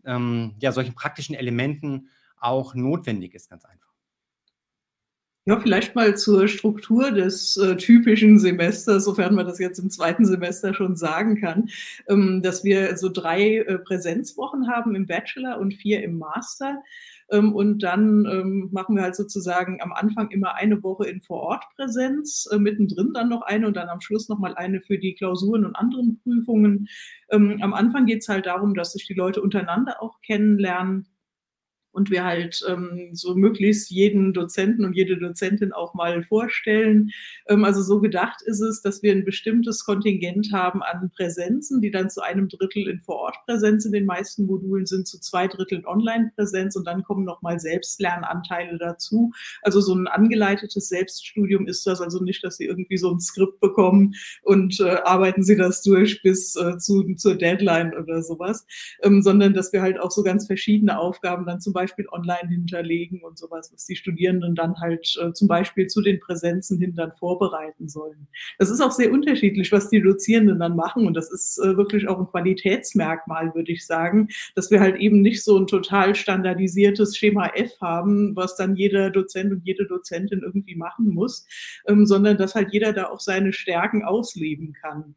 ähm, ja, solchen praktischen Elementen auch notwendig ist, ganz einfach. Ja, vielleicht mal zur Struktur des äh, typischen Semesters, sofern man das jetzt im zweiten Semester schon sagen kann, ähm, dass wir so drei äh, Präsenzwochen haben im Bachelor und vier im Master. Ähm, und dann ähm, machen wir halt sozusagen am Anfang immer eine Woche in Vorortpräsenz, äh, mittendrin dann noch eine und dann am Schluss nochmal eine für die Klausuren und anderen Prüfungen. Ähm, am Anfang geht es halt darum, dass sich die Leute untereinander auch kennenlernen und wir halt ähm, so möglichst jeden Dozenten und jede Dozentin auch mal vorstellen. Ähm, also so gedacht ist es, dass wir ein bestimmtes Kontingent haben an Präsenzen, die dann zu einem Drittel in Vorortpräsenz in den meisten Modulen sind, zu zwei Dritteln Online-Präsenz und dann kommen nochmal Selbstlernanteile dazu. Also so ein angeleitetes Selbststudium ist das also nicht, dass Sie irgendwie so ein Skript bekommen und äh, arbeiten Sie das durch bis äh, zu, zur Deadline oder sowas, ähm, sondern dass wir halt auch so ganz verschiedene Aufgaben dann zum Beispiel Beispiel online hinterlegen und sowas, was die Studierenden dann halt äh, zum Beispiel zu den Präsenzen hin dann vorbereiten sollen. Das ist auch sehr unterschiedlich, was die Dozierenden dann machen und das ist äh, wirklich auch ein Qualitätsmerkmal, würde ich sagen, dass wir halt eben nicht so ein total standardisiertes Schema F haben, was dann jeder Dozent und jede Dozentin irgendwie machen muss, ähm, sondern dass halt jeder da auch seine Stärken ausleben kann.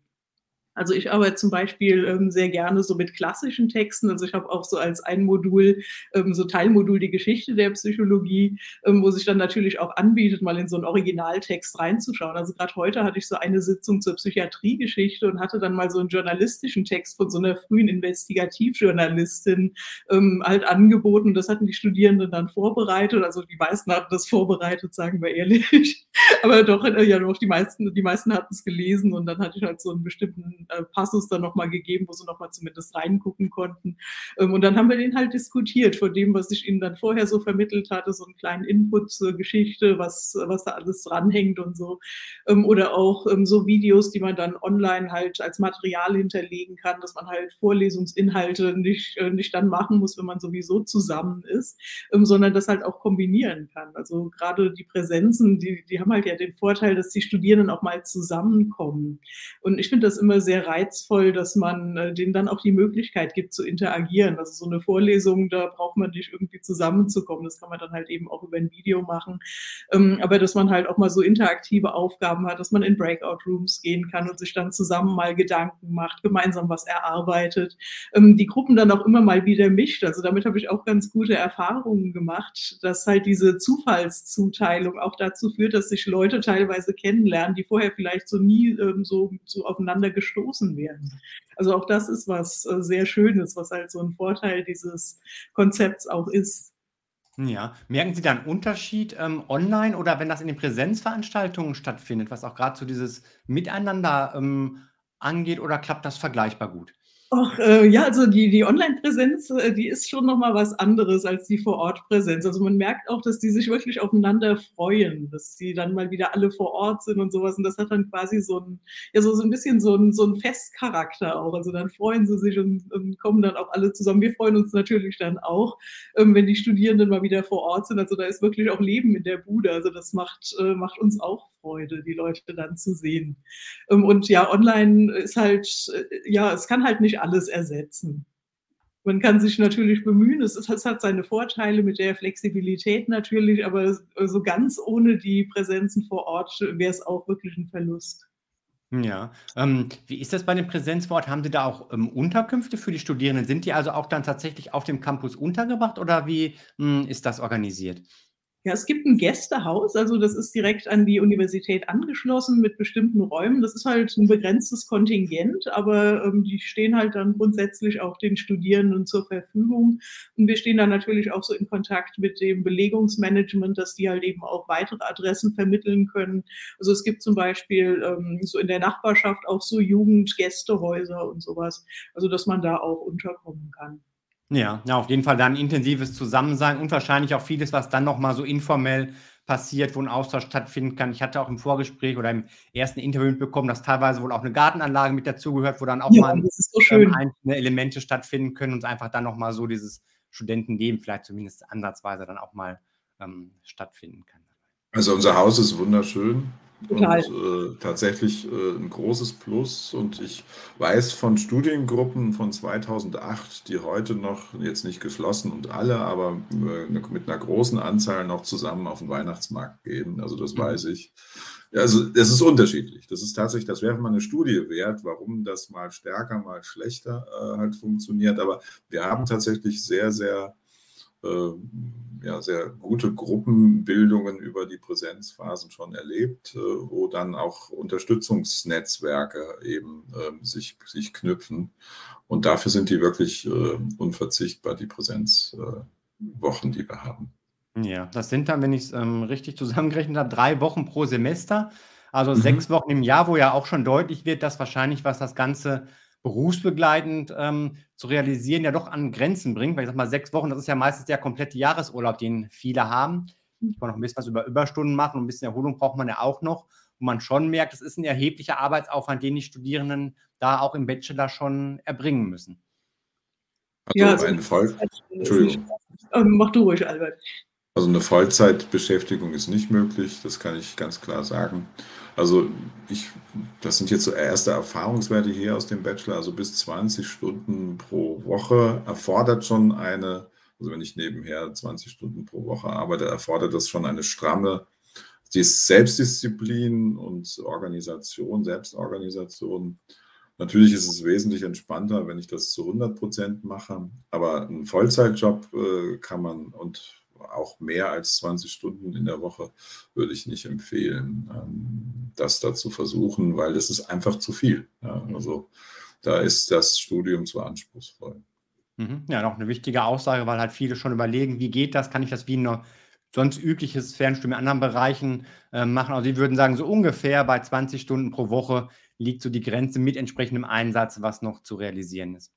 Also ich arbeite zum Beispiel ähm, sehr gerne so mit klassischen Texten. Also ich habe auch so als ein Modul, ähm, so Teilmodul die Geschichte der Psychologie, ähm, wo sich dann natürlich auch anbietet, mal in so einen Originaltext reinzuschauen. Also gerade heute hatte ich so eine Sitzung zur Psychiatriegeschichte und hatte dann mal so einen journalistischen Text von so einer frühen Investigativjournalistin ähm, halt angeboten. Das hatten die Studierenden dann vorbereitet. Also die meisten hatten das vorbereitet, sagen wir ehrlich. Aber doch, äh, ja, doch die meisten, die meisten hatten es gelesen und dann hatte ich halt so einen bestimmten äh, Passus dann nochmal gegeben, wo sie nochmal zumindest reingucken konnten. Ähm, und dann haben wir den halt diskutiert von dem, was ich ihnen dann vorher so vermittelt hatte, so einen kleinen Input zur Geschichte, was, was da alles dranhängt und so. Ähm, oder auch ähm, so Videos, die man dann online halt als Material hinterlegen kann, dass man halt Vorlesungsinhalte nicht, äh, nicht dann machen muss, wenn man sowieso zusammen ist, sondern das halt auch kombinieren kann. Also gerade die Präsenzen, die, die haben halt ja den Vorteil, dass die Studierenden auch mal zusammenkommen. Und ich finde das immer sehr sehr reizvoll, dass man äh, denen dann auch die Möglichkeit gibt zu interagieren. Also so eine Vorlesung, da braucht man nicht irgendwie zusammenzukommen. Das kann man dann halt eben auch über ein Video machen. Ähm, aber dass man halt auch mal so interaktive Aufgaben hat, dass man in Breakout-Rooms gehen kann und sich dann zusammen mal Gedanken macht, gemeinsam was erarbeitet. Ähm, die Gruppen dann auch immer mal wieder mischt. Also damit habe ich auch ganz gute Erfahrungen gemacht, dass halt diese Zufallszuteilung auch dazu führt, dass sich Leute teilweise kennenlernen, die vorher vielleicht so nie ähm, so, so aufeinander gestoßen gestoßen werden. Also auch das ist was äh, sehr Schönes, was halt so ein Vorteil dieses Konzepts auch ist. Ja, merken Sie da einen Unterschied ähm, online oder wenn das in den Präsenzveranstaltungen stattfindet, was auch gerade so dieses Miteinander ähm, angeht, oder klappt das vergleichbar gut? Ach, äh, ja, also die, die Online-Präsenz, äh, die ist schon nochmal was anderes als die Vor-Ort-Präsenz. Also man merkt auch, dass die sich wirklich aufeinander freuen, dass die dann mal wieder alle vor Ort sind und sowas. Und das hat dann quasi so ein, ja, so, so ein bisschen so ein, so ein Festcharakter auch. Also dann freuen sie sich und, und kommen dann auch alle zusammen. Wir freuen uns natürlich dann auch, ähm, wenn die Studierenden mal wieder vor Ort sind. Also da ist wirklich auch Leben in der Bude. Also das macht, äh, macht uns auch Freude, die Leute dann zu sehen. Ähm, und ja, online ist halt, äh, ja, es kann halt nicht alles ersetzen. Man kann sich natürlich bemühen, es, es hat seine Vorteile mit der Flexibilität natürlich, aber so ganz ohne die Präsenzen vor Ort wäre es auch wirklich ein Verlust. Ja, ähm, wie ist das bei dem Präsenzwort? Haben Sie da auch ähm, Unterkünfte für die Studierenden? Sind die also auch dann tatsächlich auf dem Campus untergebracht oder wie mh, hm, ist das organisiert? Ja, es gibt ein Gästehaus, also das ist direkt an die Universität angeschlossen mit bestimmten Räumen. Das ist halt ein begrenztes Kontingent, aber ähm, die stehen halt dann grundsätzlich auch den Studierenden zur Verfügung. Und wir stehen dann natürlich auch so in Kontakt mit dem Belegungsmanagement, dass die halt eben auch weitere Adressen vermitteln können. Also es gibt zum Beispiel ähm, so in der Nachbarschaft auch so Jugendgästehäuser und sowas, also dass man da auch unterkommen kann. Ja, ja, auf jeden Fall dann intensives Zusammensein und wahrscheinlich auch vieles, was dann nochmal so informell passiert, wo ein Austausch stattfinden kann. Ich hatte auch im Vorgespräch oder im ersten Interview mitbekommen, dass teilweise wohl auch eine Gartenanlage mit dazugehört, wo dann auch ja, mal so ähm, einzelne Elemente stattfinden können und einfach dann nochmal so dieses Studentenleben vielleicht zumindest ansatzweise dann auch mal ähm, stattfinden kann. Also unser Haus ist wunderschön. Total. Und äh, tatsächlich äh, ein großes Plus. Und ich weiß von Studiengruppen von 2008, die heute noch, jetzt nicht geschlossen und alle, aber äh, mit einer großen Anzahl noch zusammen auf den Weihnachtsmarkt gehen. Also das mhm. weiß ich. Also es ist unterschiedlich. Das ist tatsächlich, das wäre mal eine Studie wert, warum das mal stärker, mal schlechter äh, halt funktioniert. Aber wir haben tatsächlich sehr, sehr ja, sehr gute Gruppenbildungen über die Präsenzphasen schon erlebt, äh, wo dann auch Unterstützungsnetzwerke eben äh, sich, sich knüpfen. Und dafür sind die wirklich äh, unverzichtbar, die Präsenzwochen, die wir haben. Ja, das sind dann, wenn ich es ähm, richtig zusammengerechnet habe, drei Wochen pro Semester, also mhm. sechs Wochen im Jahr, wo ja auch schon deutlich wird, dass wahrscheinlich, was das Ganze berufsbegleitend ähm, zu realisieren, ja doch an Grenzen bringt. Weil ich sag mal, sechs Wochen, das ist ja meistens der komplette Jahresurlaub, den viele haben. Ich kann noch ein bisschen was über Überstunden machen und ein bisschen Erholung braucht man ja auch noch. Und man schon merkt, es ist ein erheblicher Arbeitsaufwand, den die Studierenden da auch im Bachelor schon erbringen müssen. Also ja, also ein Fall. Entschuldigung. Ähm, mach du ruhig, Albert. Also eine Vollzeitbeschäftigung ist nicht möglich, das kann ich ganz klar sagen. Also ich, das sind jetzt so erste Erfahrungswerte hier aus dem Bachelor, also bis 20 Stunden pro Woche erfordert schon eine, also wenn ich nebenher 20 Stunden pro Woche arbeite, erfordert das schon eine stramme die Selbstdisziplin und Organisation, Selbstorganisation. Natürlich ist es wesentlich entspannter, wenn ich das zu 100 Prozent mache, aber einen Vollzeitjob äh, kann man und auch mehr als 20 Stunden in der Woche würde ich nicht empfehlen, ähm, das da zu versuchen, weil das ist einfach zu viel. Mhm. Also da ist das Studium zu anspruchsvoll. Mhm. Ja, noch eine wichtige Aussage, weil halt viele schon überlegen, wie geht das? Kann ich das wie ein sonst übliches Fernstudium in anderen Bereichen äh, machen? Also Sie würden sagen, so ungefähr bei 20 Stunden pro Woche liegt so die Grenze mit entsprechendem Einsatz, was noch zu realisieren ist.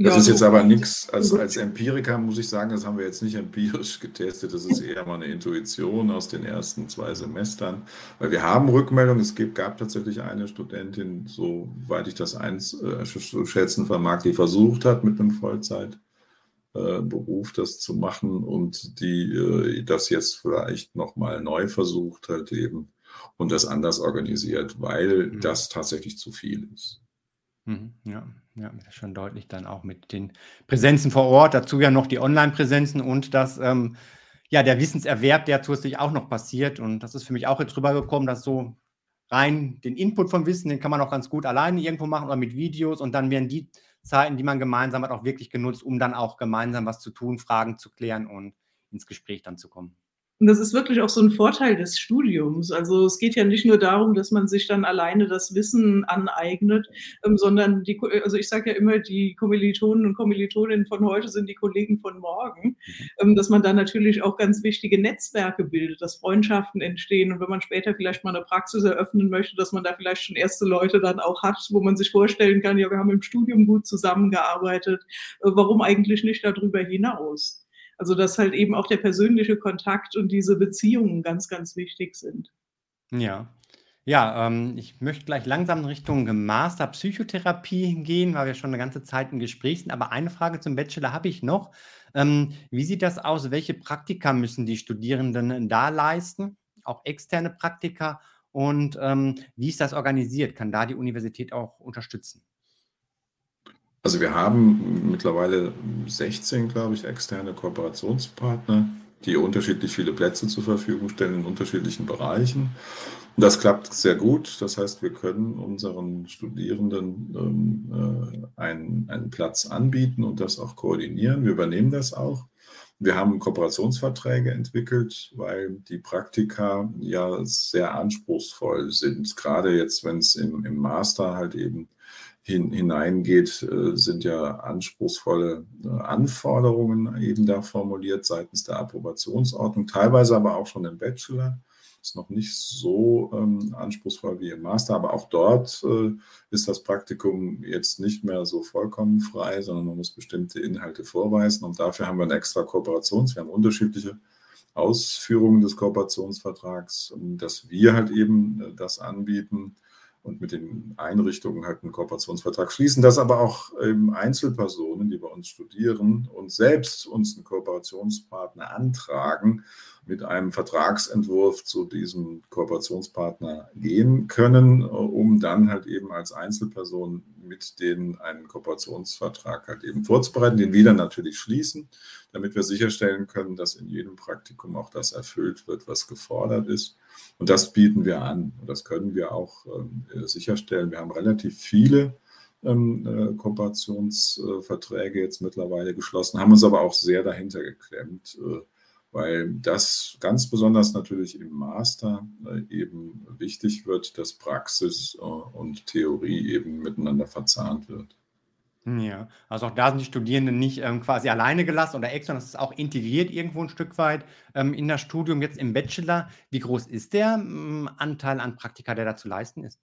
Das ja, ist jetzt aber nichts, als, als Empiriker muss ich sagen, das haben wir jetzt nicht empirisch getestet, das ist eher mal eine Intuition aus den ersten zwei Semestern, weil wir haben Rückmeldungen, es gibt, gab tatsächlich eine Studentin, soweit ich das eins äh, schätzen vermag, die versucht hat, mit einem Vollzeitberuf äh, das zu machen und die äh, das jetzt vielleicht nochmal neu versucht halt eben und das anders organisiert, weil mhm. das tatsächlich zu viel ist. Mhm, ja, ja, schon deutlich dann auch mit den Präsenzen vor Ort, dazu ja noch die Online-Präsenzen und das, ähm, ja, der Wissenserwerb, der zusätzlich auch noch passiert. Und das ist für mich auch jetzt rübergekommen, dass so rein den Input vom Wissen, den kann man auch ganz gut alleine irgendwo machen oder mit Videos und dann werden die Zeiten, die man gemeinsam hat, auch wirklich genutzt, um dann auch gemeinsam was zu tun, Fragen zu klären und ins Gespräch dann zu kommen. Und das ist wirklich auch so ein Vorteil des Studiums. Also es geht ja nicht nur darum, dass man sich dann alleine das Wissen aneignet, ähm, sondern die, also ich sage ja immer, die Kommilitonen und Kommilitoninnen von heute sind die Kollegen von morgen, mhm. ähm, dass man da natürlich auch ganz wichtige Netzwerke bildet, dass Freundschaften entstehen und wenn man später vielleicht mal eine Praxis eröffnen möchte, dass man da vielleicht schon erste Leute dann auch hat, wo man sich vorstellen kann, ja, wir haben im Studium gut zusammengearbeitet, äh, warum eigentlich nicht darüber hinaus? Also dass halt eben auch der persönliche Kontakt und diese Beziehungen ganz, ganz wichtig sind. Ja. Ja, ähm, ich möchte gleich langsam in Richtung Master Psychotherapie gehen, weil wir schon eine ganze Zeit im Gespräch sind. Aber eine Frage zum Bachelor habe ich noch. Ähm, wie sieht das aus? Welche Praktika müssen die Studierenden da leisten? Auch externe Praktika? Und ähm, wie ist das organisiert? Kann da die Universität auch unterstützen? Also wir haben mittlerweile 16, glaube ich, externe Kooperationspartner, die unterschiedlich viele Plätze zur Verfügung stellen in unterschiedlichen Bereichen. Und das klappt sehr gut. Das heißt, wir können unseren Studierenden ähm, äh, einen, einen Platz anbieten und das auch koordinieren. Wir übernehmen das auch. Wir haben Kooperationsverträge entwickelt, weil die Praktika ja sehr anspruchsvoll sind. Gerade jetzt, wenn es im, im Master halt eben hin, hineingeht, äh, sind ja anspruchsvolle äh, Anforderungen eben da formuliert seitens der Approbationsordnung, teilweise aber auch schon im Bachelor. Ist noch nicht so ähm, anspruchsvoll wie im Master, aber auch dort äh, ist das Praktikum jetzt nicht mehr so vollkommen frei, sondern man muss bestimmte Inhalte vorweisen und dafür haben wir ein extra Kooperations, wir haben unterschiedliche Ausführungen des Kooperationsvertrags, dass wir halt eben äh, das anbieten und mit den Einrichtungen halt einen Kooperationsvertrag schließen, dass aber auch ähm, Einzelpersonen, die bei uns studieren und selbst uns einen Kooperationspartner antragen, mit einem Vertragsentwurf zu diesem Kooperationspartner gehen können, um dann halt eben als Einzelperson mit denen einen Kooperationsvertrag halt eben vorzubereiten, den wir dann natürlich schließen, damit wir sicherstellen können, dass in jedem Praktikum auch das erfüllt wird, was gefordert ist. Und das bieten wir an. Und das können wir auch äh, sicherstellen. Wir haben relativ viele ähm, äh, Kooperationsverträge jetzt mittlerweile geschlossen, haben uns aber auch sehr dahinter geklemmt, äh, weil das ganz besonders natürlich im Master äh, eben wichtig wird, dass Praxis äh, und Theorie eben miteinander verzahnt wird. Ja, also auch da sind die Studierenden nicht ähm, quasi alleine gelassen oder extra, das ist auch integriert irgendwo ein Stück weit ähm, in das Studium. Jetzt im Bachelor, wie groß ist der ähm, Anteil an Praktika, der da zu leisten ist?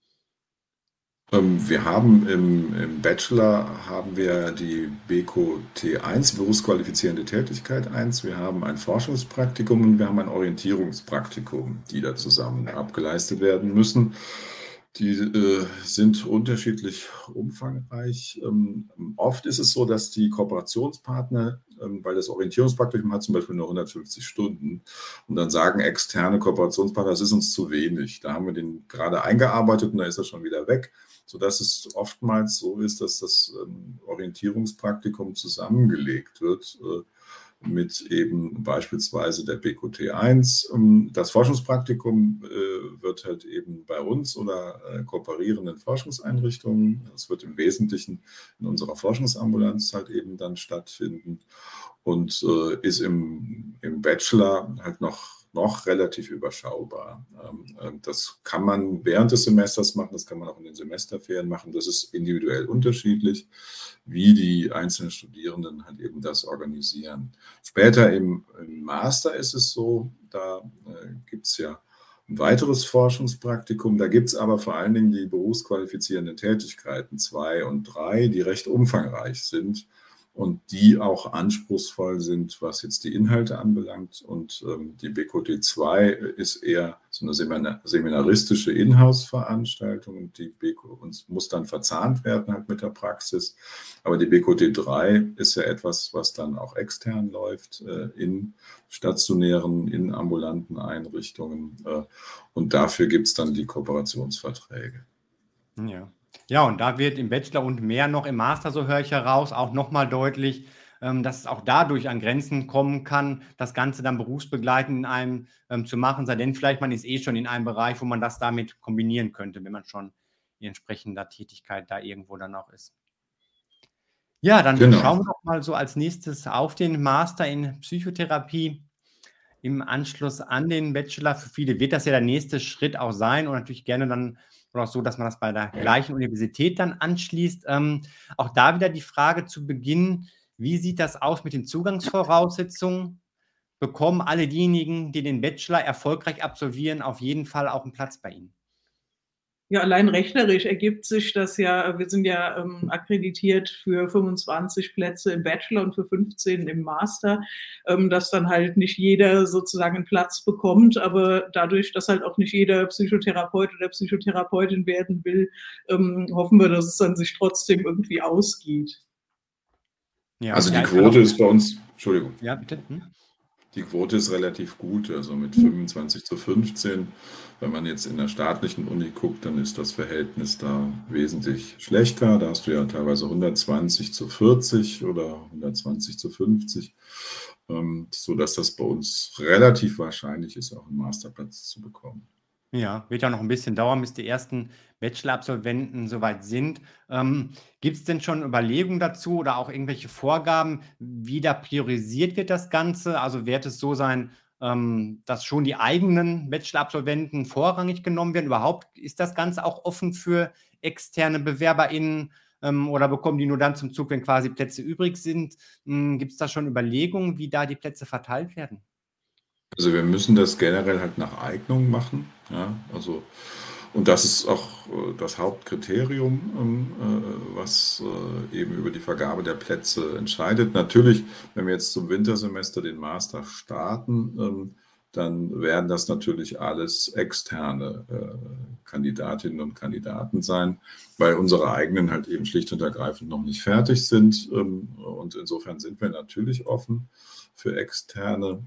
Ähm, wir haben im, im, Bachelor haben wir die BECO T1, berufsqualifizierende Tätigkeit 1. Wir haben ein Forschungspraktikum und wir haben ein Orientierungspraktikum, die da zusammen abgeleistet werden müssen. Die äh, sind unterschiedlich umfangreich. Ähm, oft ist es so, dass die Kooperationspartner weil das Orientierungspraktikum hat zum Beispiel nur 150 Stunden. Und dann sagen externe Kooperationspartner, das ist uns zu wenig. Da haben wir den gerade eingearbeitet und da ist er schon wieder weg, sodass es oftmals so ist, dass das ähm, Orientierungspraktikum zusammengelegt wird äh, mit eben beispielsweise der BQT1. Ähm, das Forschungspraktikum äh, wird halt eben bei uns oder äh, kooperierenden Forschungseinrichtungen, das wird im Wesentlichen in unserer Forschungsambulanz halt eben dann stattfinden und äh, ist im, im Bachelor halt noch noch relativ überschaubar. Ähm, ähm, das kann man während des Semesters machen, das kann man auch in den Semesterferien machen. Das ist individuell unterschiedlich, wie die einzelnen Studierenden halt eben das organisieren. Später im, Master ist es so, da äh, gibt es ja ein weiteres Forschungspraktikum. Da gibt es aber vor allen Dingen die berufsqualifizierenden Tätigkeiten zwei und drei, die recht umfangreich sind und die auch anspruchsvoll sind, was jetzt die Inhalte anbelangt. Und ähm, die BQT 2 ist eher so eine Seminar seminaristische Inhouse-Veranstaltung und die BQ und muss dann verzahnt werden halt mit der Praxis. Aber die BQT 3 ist ja etwas, was dann auch extern läuft äh, in stationären, in ambulanten Einrichtungen. Äh, und dafür gibt es dann die Kooperationsverträge. Ja. Ja, und da wird im Bachelor und mehr noch im Master, so höre ich heraus, auch nochmal deutlich, ähm, dass es auch dadurch an Grenzen kommen kann, das Ganze dann berufsbegleitend in einem ähm, zu machen, sei denn vielleicht man ist eh schon in einem Bereich, wo man das damit kombinieren könnte, wenn man schon in entsprechender Tätigkeit da irgendwo dann auch ist. Ja, dann genau. schauen wir doch mal so als nächstes auf den Master in Psychotherapie im Anschluss an den Bachelor. Für viele wird das ja der nächste Schritt auch sein und natürlich gerne dann oder auch so, dass man das bei der gleichen Universität dann anschließt. Ähm, auch da wieder die Frage zu Beginn, wie sieht das aus mit den Zugangsvoraussetzungen? Bekommen alle diejenigen, die den Bachelor erfolgreich absolvieren, auf jeden Fall auch einen Platz bei Ihnen? Ja, allein rechnerisch ergibt sich das ja, wir sind ja ähm, akkreditiert für 25 Plätze im Bachelor und für 15 im Master, ähm, dass dann halt nicht jeder sozusagen einen Platz bekommt, aber dadurch, dass halt auch nicht jeder Psychotherapeut oder Psychotherapeutin werden will, ähm, hoffen wir, dass es dann sich trotzdem irgendwie ausgeht. Ja, also die Quote ist bei uns, Entschuldigung. Ja, bitte. Hm? Die Quote ist relativ gut, also mit 25 zu 15 wenn man jetzt in der staatlichen Uni guckt, dann ist das Verhältnis da wesentlich schlechter. Da hast du ja teilweise 120 zu 40 oder 120 zu 50, ähm, sodass das bei uns relativ wahrscheinlich ist, auch einen Masterplatz zu bekommen. Ja, wird ja noch ein bisschen dauern, bis die ersten Bachelor-Absolventen soweit sind. Ähm, Gibt es denn schon Überlegungen dazu oder auch irgendwelche Vorgaben, wie da priorisiert wird das Ganze? Also wird es so sein, ähm, dass schon die eigenen Bachelor-Absolventen vorrangig genommen werden? Überhaupt ist das Ganze auch offen für externe BewerberInnen ähm, oder bekommen die nur dann zum Zug, wenn quasi Plätze übrig sind? Hm, Gibt es da schon Überlegungen, wie da die Plätze verteilt werden? Also wir müssen das generell halt nach Eignung machen. Ja? Also und das ist auch äh, das Hauptkriterium, ähm, äh, was äh, eben über die Vergabe der Plätze entscheidet. Natürlich, wenn wir jetzt zum Wintersemester den Master starten, ähm, dann werden das natürlich alles externe Kandidatinnen und Kandidaten sein, weil unsere eigenen halt eben schlicht und ergreifend noch nicht fertig sind. Ähm, und insofern sind wir natürlich offen für externe.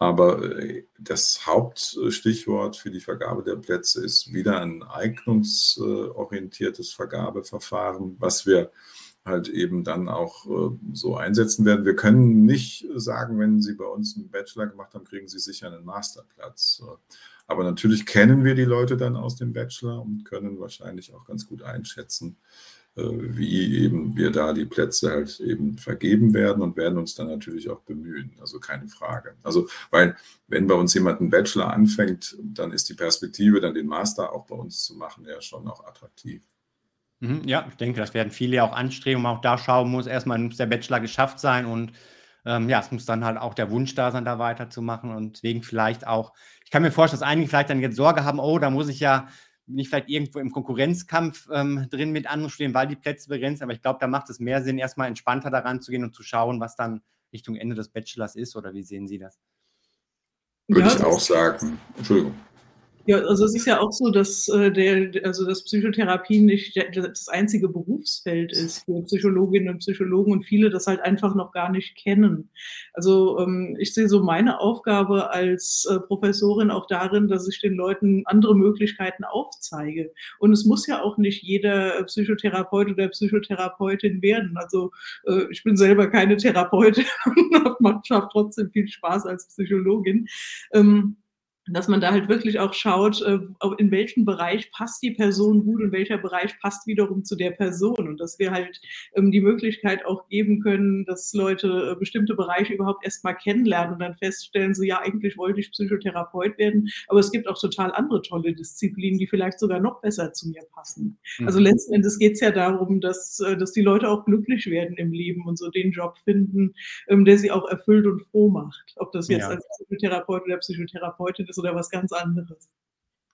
Aber äh, das Hauptstichwort für die Vergabe der Plätze ist wieder ein eignungsorientiertes Vergabeverfahren, was wir halt eben dann auch äh, so einsetzen werden. Wir können nicht sagen, wenn Sie bei uns einen Bachelor gemacht haben, kriegen Sie sicher einen Masterplatz. Aber natürlich kennen wir die Leute dann aus dem Bachelor und können wahrscheinlich auch ganz gut einschätzen, wie eben wir da die Plätze halt eben vergeben werden und werden uns dann natürlich auch bemühen. Also keine Frage. Also, weil wenn bei uns jemand einen Bachelor anfängt, dann ist die Perspektive, dann den Master auch bei uns zu machen, ja schon auch attraktiv. Mhm, ja, ich denke, das werden viele auch anstreben. Auch da schauen muss, erstmal muss der Bachelor geschafft sein und ähm, ja, es muss dann halt auch der Wunsch da sein, da weiterzumachen und deswegen vielleicht auch, ich kann mir vorstellen, dass einige vielleicht dann jetzt Sorge haben, oh, da muss ich ja nicht vielleicht irgendwo im Konkurrenzkampf ähm, drin mit anderen Studien, weil die Plätze begrenzt sind. Aber ich glaube, da macht es mehr Sinn, erstmal entspannter daran zu gehen und zu schauen, was dann Richtung Ende des Bachelors ist. Oder wie sehen Sie das? Würde ja, ich auch sagen. Entschuldigung. Ja, also es ist ja auch so, dass, äh, der also dass Psychotherapie nicht das einzige Berufsfeld ist für Psychologinnen und Psychologen und viele das halt einfach noch gar nicht kennen. Also, ähm, ich sehe so meine Aufgabe als, äh, Professorin auch darin, dass ich den Leuten andere Möglichkeiten aufzeige. Und es muss ja auch nicht jeder Psychotherapeut oder Psychotherapeutin werden. Also, äh, ich bin selber keine Therapeutin und macht trotzdem viel Spaß als Psychologin. Ähm, dass man da halt wirklich auch schaut, äh, in welchem Bereich passt die Person gut und welcher Bereich passt wiederum zu der Person und dass wir halt ähm, die Möglichkeit auch geben können, dass Leute äh, bestimmte Bereiche überhaupt erstmal kennenlernen und dann feststellen, so ja, eigentlich wollte ich Psychotherapeut werden, aber es gibt auch total andere tolle Disziplinen, die vielleicht sogar noch besser zu mir passen. Mhm. Also letzten Endes geht es ja darum, dass, äh, dass die Leute auch glücklich werden im Leben und so den Job finden, ähm, der sie auch erfüllt und froh macht. Ob das jetzt ja. als Psychotherapeut oder Psychotherapeutin ist oder was ganz anderes.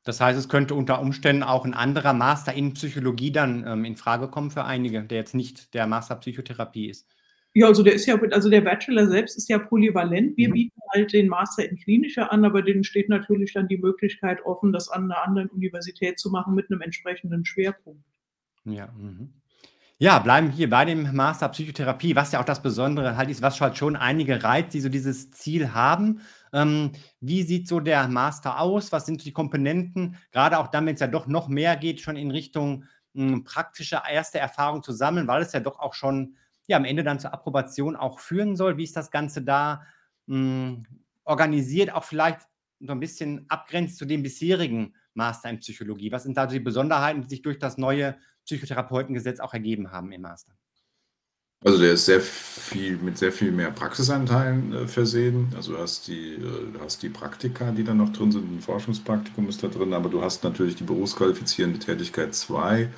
Das heißt, es könnte unter Umständen auch ein anderer Master in Psychologie dann ähm, in Frage kommen für einige, der jetzt nicht der Master Psychotherapie ist. Ja, also der ist ja, also der Bachelor selbst ist ja polyvalent. Wir mhm. bieten halt den Master in Klinische an, aber denen steht natürlich dann die Möglichkeit offen, das an einer anderen Universität zu machen mit einem entsprechenden Schwerpunkt. Ja, mhm. Ja, bleiben hier bei dem Master Psychotherapie, was ja auch das Besondere halt ist, was halt schon einige reizt, die so dieses Ziel haben. Ähm, wie sieht so der Master aus? Was sind die Komponenten? Gerade auch dann, wenn es ja doch noch mehr geht, schon in Richtung mh, hm, praktische erste Erfahrung zu sammeln, weil es ja doch auch schon ja, am Ende dann zur Approbation auch führen soll. Wie ist das Ganze da mh, hm, organisiert? Auch vielleicht so ein bisschen abgrenzt zu dem bisherigen Master in Psychologie. Was sind da die Besonderheiten, die sich durch das neue Psychotherapeutengesetz auch ergeben haben im Master? Also der ist sehr viel mit sehr viel mehr Praxisanteilen äh, versehen. Also du hast die, äh, du hast die Praktika, die da noch drin sind, ein Forschungspraktikum ist da drin, aber du hast natürlich die berufsqualifizierende Tätigkeit 2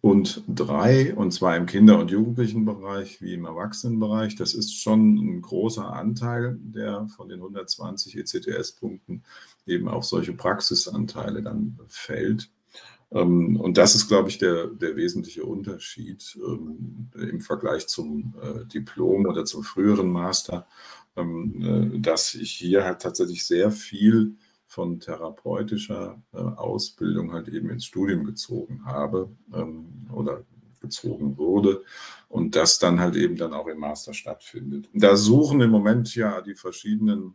und 3, und zwar im Kinder- und Jugendlichenbereich wie im Erwachsenenbereich. Das ist schon ein großer Anteil, der von den 120 ECTS-Punkten eben auf solche Praxisanteile dann fällt. Ähm, und das ist, glaube ich, der, der wesentliche Unterschied ähm, im Vergleich zum äh, Diplom oder zum früheren Master, ähm, äh, dass ich hier halt tatsächlich sehr viel von therapeutischer äh, Ausbildung halt eben ins Studium gezogen habe oder gezogen wurde und das dann halt eben dann auch im Master stattfindet. Da suchen im Moment ja die verschiedenen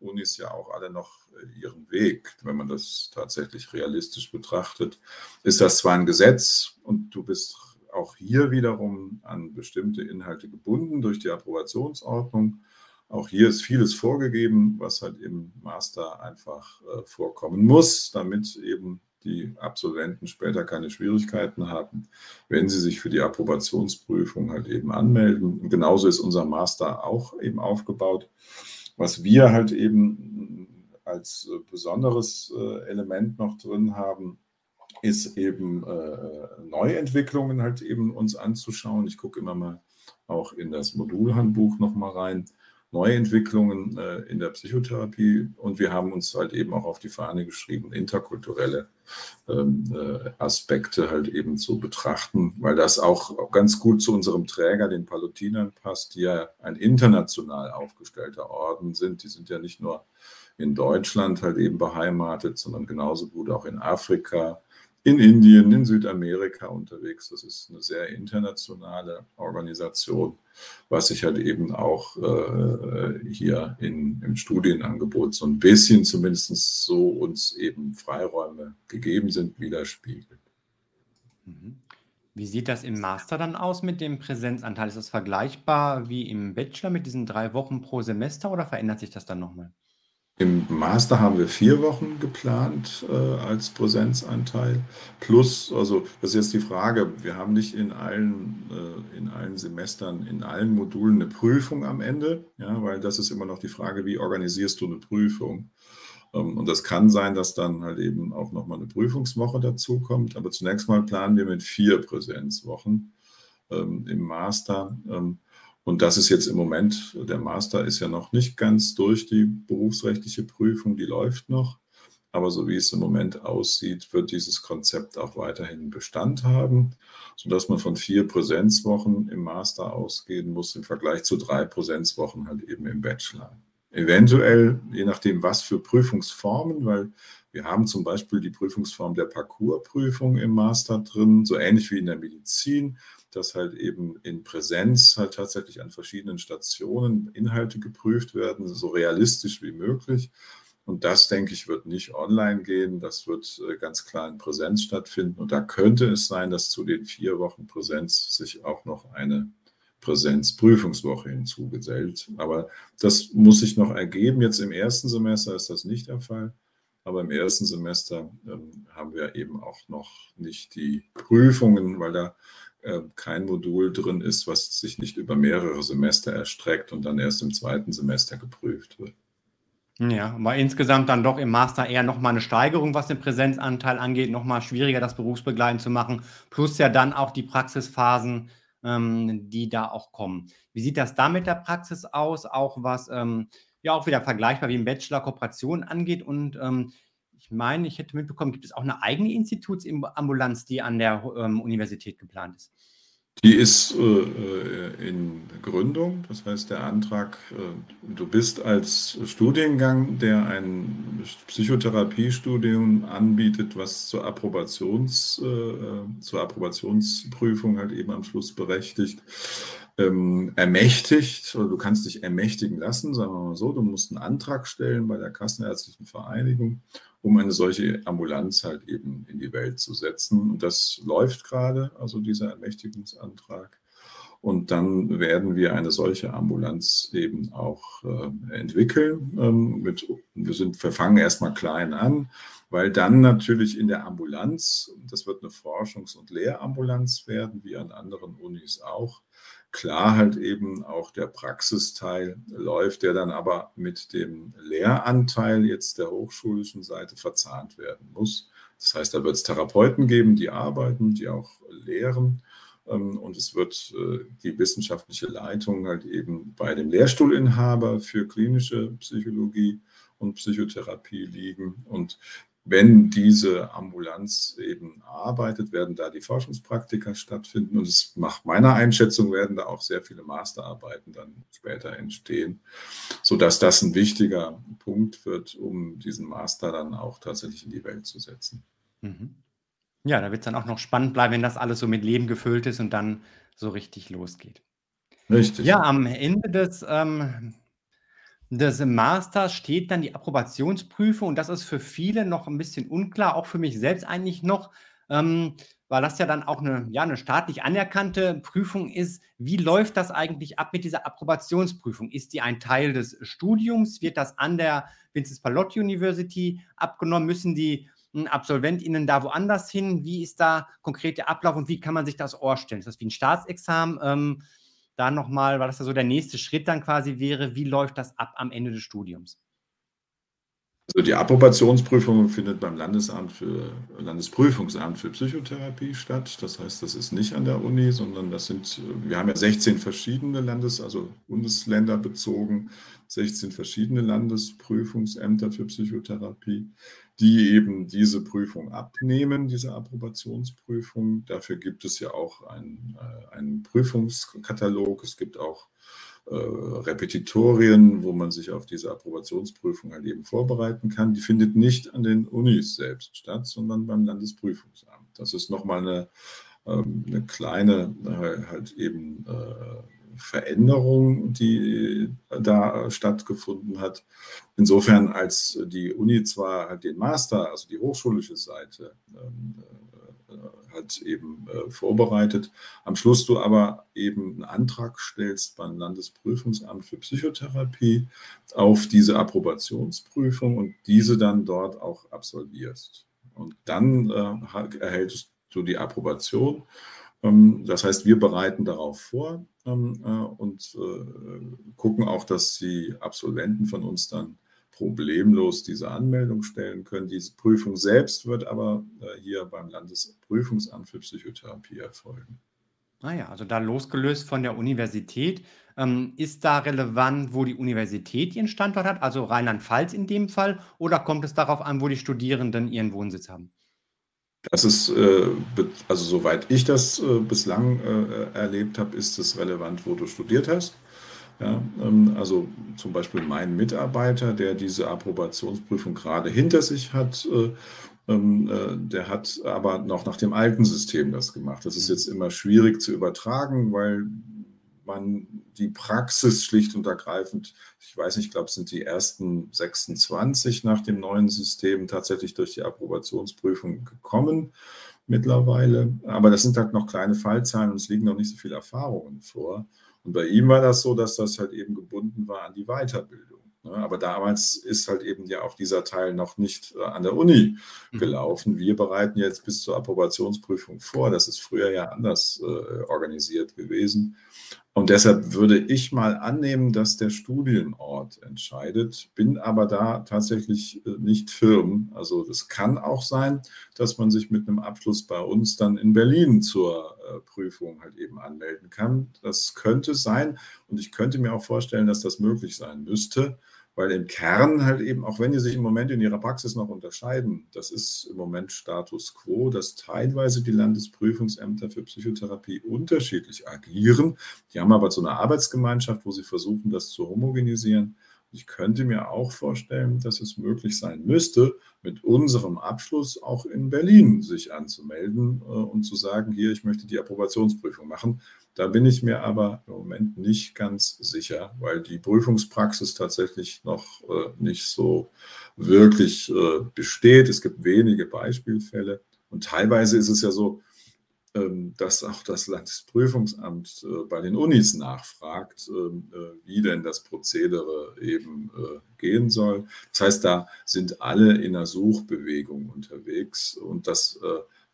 Unis ja auch alle noch äh, ihren Weg. Wenn man das tatsächlich realistisch betrachtet, ist das zwar ein Gesetz und du bist auch hier wiederum an bestimmte Inhalte gebunden durch die Approbationsordnung. Auch hier ist vieles vorgegeben, was halt im Master einfach äh, vorkommen muss, damit eben die Absolventen später keine Schwierigkeiten haben, wenn sie sich für die Approbationsprüfung halt eben anmelden. Und genauso ist unser Master auch eben aufgebaut. Was wir halt eben als äh, besonderes äh, Element noch drin haben, ist eben äh, Neuentwicklungen halt eben uns anzuschauen. Ich gucke immer mal auch in das Modulhandbuch nochmal rein. Neuentwicklungen äh, in der Psychotherapie und wir haben uns halt eben auch auf die Fahne geschrieben, interkulturelle ähm, äh, Aspekte halt eben zu betrachten, weil das auch ganz gut zu unserem Träger, den Palutinern, passt, die ja ein international aufgestellter Orden sind. Die sind ja nicht nur in Deutschland halt eben beheimatet, sondern genauso gut auch in Afrika, in Indien, in Südamerika unterwegs. Das ist eine sehr internationale Organisation, was sich halt eben auch äh, hier in, im Studienangebot so ein bisschen zumindest so uns eben Freiräume gegeben sind, widerspiegelt. Mhm. Wie sieht das im Master dann aus mit dem Präsenzanteil? Ist das vergleichbar wie im Bachelor mit diesen drei Wochen pro Semester oder verändert sich das dann nochmal? Im Master haben wir vier Wochen geplant äh, als Präsenzanteil. Plus, also das ist jetzt die Frage, wir haben nicht in allen, äh, in allen Semestern, in allen Modulen eine Prüfung am Ende, ja, weil das ist immer noch die Frage, wie organisierst du eine Prüfung? Ähm, und das kann sein, dass dann halt eben auch nochmal eine Prüfungswoche dazukommt. Aber zunächst mal planen wir mit vier Präsenzwochen ähm, im Master. Ähm, und das ist jetzt im Moment, der Master ist ja noch nicht ganz durch die berufsrechtliche Prüfung, die läuft noch. Aber so wie es im Moment aussieht, wird dieses Konzept auch weiterhin Bestand haben, sodass man von vier Präsenzwochen im Master ausgehen muss im Vergleich zu drei Präsenzwochen halt eben im Bachelor. eventuell, je nachdem, was für Prüfungsformen, weil wir haben zum Beispiel die Prüfungsform der Parcoursprüfung im Master drin, so ähnlich wie in der Medizin, dass halt eben in Präsenz halt tatsächlich an verschiedenen Stationen Inhalte geprüft werden, so realistisch wie möglich. Und das, denke ich, wird nicht online gehen. Das wird äh, ganz klar in Präsenz stattfinden. Und da könnte es sein, dass zu den vier Wochen Präsenz sich auch noch eine Präsenzprüfungswoche hinzugesellt. Aber das muss sich noch ergeben. Jetzt im ersten Semester ist das nicht der Fall. Aber im ersten Semester ähm, haben wir eben auch noch nicht die Prüfungen, weil da kein Modul drin ist, was sich nicht über mehrere Semester erstreckt und dann erst im zweiten Semester geprüft wird. Ja, aber insgesamt dann doch im Master eher nochmal eine Steigerung, was den Präsenzanteil angeht, nochmal schwieriger, das berufsbegleitend zu machen, plus ja dann auch die Praxisphasen, ähm, die da auch kommen. Wie sieht das da mit der Praxis aus, auch was ähm, ja auch wieder vergleichbar wie im Bachelor Kooperation angeht und ähm, ich meine, ich hätte mitbekommen, gibt es auch eine eigene Institutsambulanz, die an der ähm, Universität geplant ist? Die ist äh, äh, in Gründung, das heißt der Antrag, äh, du bist als Studiengang, der ein Psychotherapiestudium anbietet, was zur, Approbations, äh, zur Approbationsprüfung halt eben am Schluss berechtigt, ähm, ermächtigt, oder du kannst dich ermächtigen lassen, sagen wir mal so, du musst einen Antrag stellen bei der Kassenärztlichen Vereinigung um eine solche Ambulanz halt eben in die Welt zu setzen. Und das läuft gerade, also dieser Ermächtigungsantrag. Und dann werden wir eine solche Ambulanz eben auch äh, entwickeln. Ähm, mit, wir, sind, wir fangen erstmal klein an, weil dann natürlich in der Ambulanz, das wird eine Forschungs- und Lehrambulanz werden, wie an anderen Unis auch, Klar halt eben auch der Praxisteil läuft, der dann aber mit dem Lehranteil jetzt der hochschulischen Seite verzahnt werden muss. Das heißt, da wird es Therapeuten geben, die arbeiten, die auch lehren. Ähm, und es wird äh, die wissenschaftliche Leitung halt eben bei dem Lehrstuhlinhaber für klinische Psychologie und Psychotherapie liegen. Und wenn diese Ambulanz eben arbeitet, werden da die Forschungspraktika stattfinden und es macht meiner Einschätzung werden da auch sehr viele Masterarbeiten dann später entstehen, sodass das ein wichtiger Punkt wird, um diesen Master dann auch tatsächlich in die Welt zu setzen. Mhm. Ja, da wird es dann auch noch spannend bleiben, wenn das alles so mit Leben gefüllt ist und dann so richtig losgeht. Richtig. Ja, am Ende des ähm, des Masters steht dann die Approbationsprüfung und das ist für viele noch ein bisschen unklar, auch für mich selbst eigentlich noch, ähm, weil das ja dann auch eine, ja, 'ne staatlich anerkannte Prüfung ist. Wie läuft das eigentlich ab mit dieser Approbationsprüfung? Ist die ein Teil des Studiums? Wird das an der Vincent Pallotti University abgenommen? Müssen die, hm, AbsolventInnen da woanders hin? Wie ist da konkret der Ablauf und wie kann man sich das vorstellen? Ist das wie ein Staatsexamen? Ähm, da nochmal, weil das ja so der nächste Schritt dann quasi wäre, wie läuft das ab am Ende des Studiums? Also die Approbationsprüfung findet beim Landesamt für Landesprüfungsamt für Psychotherapie statt. Das heißt, das ist nicht an der Uni, sondern das sind, wir haben ja 16 verschiedene Landes-, also Bundesländer bezogen, 16 verschiedene Landesprüfungsämter für Psychotherapie die eben diese Prüfung abnehmen, diese Approbationsprüfung. Dafür gibt es ja auch einen, äh, einen Prüfungskatalog. Es gibt auch äh, Repetitorien, wo man sich auf diese Approbationsprüfung halt eben vorbereiten kann. Die findet nicht an den Unis selbst statt, sondern beim Landesprüfungsamt. Das ist nochmal eine, ähm, eine kleine, äh, halt eben äh, Veränderung, die da stattgefunden hat. Insofern, als die Uni zwar halt den Master, also die hochschulische Seite, ähm, äh, hat eben äh, vorbereitet, am Schluss du aber eben einen Antrag stellst beim Landesprüfungsamt für Psychotherapie auf diese Approbationsprüfung und diese dann dort auch absolvierst. Und dann äh, erhältst du die Approbation. Ähm, das heißt, wir bereiten darauf vor, ähm, äh, und äh, gucken auch, dass die Absolventen von uns dann problemlos diese Anmeldung stellen können. Diese Prüfung selbst wird aber äh, hier beim Landesprüfungsamt für Psychotherapie erfolgen. Ah ja, also da losgelöst von der Universität. Ähm, ist da relevant, wo die Universität ihren Standort hat, also Rheinland-Pfalz in dem Fall, oder kommt es darauf an, wo die Studierenden ihren Wohnsitz haben? Das ist, äh, also soweit ich das äh, bislang äh, erlebt habe, ist es relevant, wo du studiert hast. Ja, ähm, also zum Beispiel mein Mitarbeiter, der diese Approbationsprüfung gerade hinter sich hat, äh, ähm, äh, der hat aber noch nach dem alten System das gemacht. Das ist jetzt immer schwierig zu übertragen, weil man die Praxis schlicht und ergreifend, ich weiß nicht, ich glaube, es sind die ersten 26 nach dem neuen System tatsächlich durch die Approbationsprüfung gekommen mittlerweile. Aber das sind halt noch kleine Fallzahlen und es liegen noch nicht so viele Erfahrungen vor. Und bei ihm war das so, dass das halt eben gebunden war an die Weiterbildung. Ne? Aber damals ist halt eben ja auch dieser Teil noch nicht äh, an der Uni mhm. gelaufen. Wir bereiten jetzt bis zur Approbationsprüfung vor. Das ist früher ja anders äh, organisiert gewesen. Und deshalb würde ich mal annehmen, dass der Studienort entscheidet, bin aber da tatsächlich äh, nicht firm. Also es kann auch sein, dass man sich mit einem Abschluss bei uns dann in Berlin zur äh, Prüfung halt eben anmelden kann. Das könnte sein und ich könnte mir auch vorstellen, dass das möglich sein müsste weil im Kern halt eben, auch wenn die sich im Moment in ihrer Praxis noch unterscheiden, das ist im Moment Status quo, dass teilweise die Landesprüfungsämter für Psychotherapie unterschiedlich agieren. Die haben aber so eine Arbeitsgemeinschaft, wo sie versuchen, das zu homogenisieren. Ich könnte mir auch vorstellen, dass es möglich sein müsste, mit unserem Abschluss auch in Berlin sich anzumelden äh, und zu sagen, hier, ich möchte die Approbationsprüfung machen. Da bin ich mir aber im Moment nicht ganz sicher, weil die Prüfungspraxis tatsächlich noch äh, nicht so wirklich äh, besteht. Es gibt wenige Beispielfälle und teilweise ist es ja so, ähm, dass auch das Landesprüfungsamt äh, bei den Unis nachfragt, ähm, äh, wie denn das Prozedere eben äh, gehen soll. Das heißt, da sind alle in einer Suchbewegung unterwegs und das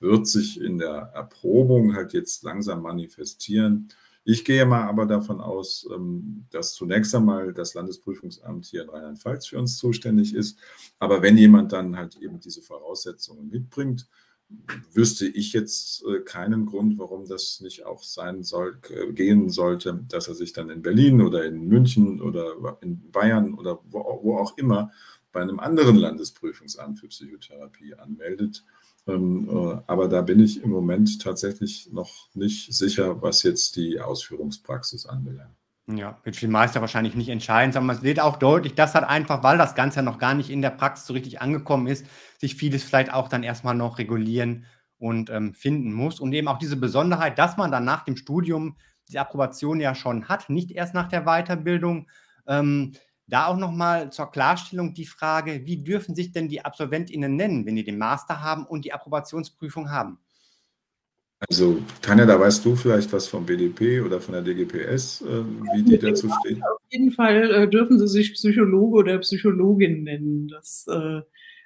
wird sich in der Erprobung halt jetzt langsam manifestieren. Ich gehe mal aber davon aus, ähm, dass zunächst einmal das Landesprüfungsamt hier in Rheinland-Pfalz für uns zuständig ist. Aber wenn jemand dann halt eben diese Voraussetzungen mitbringt, wüsste ich jetzt äh, keinen Grund, warum das nicht auch sein soll, äh, gehen sollte, dass er sich dann in Berlin oder in München oder in Bayern oder wo, wo auch immer bei einem anderen Landesprüfungsamt für Psychotherapie anmeldet. Ähm, äh, aber da bin ich im Moment tatsächlich noch nicht sicher, was jetzt die Ausführungspraxis anbelangt. Ja, wird für die Meister wahrscheinlich nicht entscheidend, sondern man sieht auch deutlich, dass halt einfach, weil das Ganze noch gar nicht in der Praxis so richtig angekommen ist, sich vieles vielleicht auch dann erstmal noch regulieren und ähm, finden muss. Und eben auch diese Besonderheit, dass man dann nach dem Studium die Approbation ja schon hat, nicht erst nach der Weiterbildung. Ähm, da auch nochmal zur Klarstellung die Frage, wie dürfen sich denn die AbsolventInnen nennen, wenn die den Master haben und die Approbationsprüfung haben? Also, Tanja, da weißt du vielleicht was vom BDP oder von der DGPS, äh, wie die dazu stehen? Auf jeden Fall äh, dürfen sie sich Psychologe oder Psychologin nennen. Das, äh,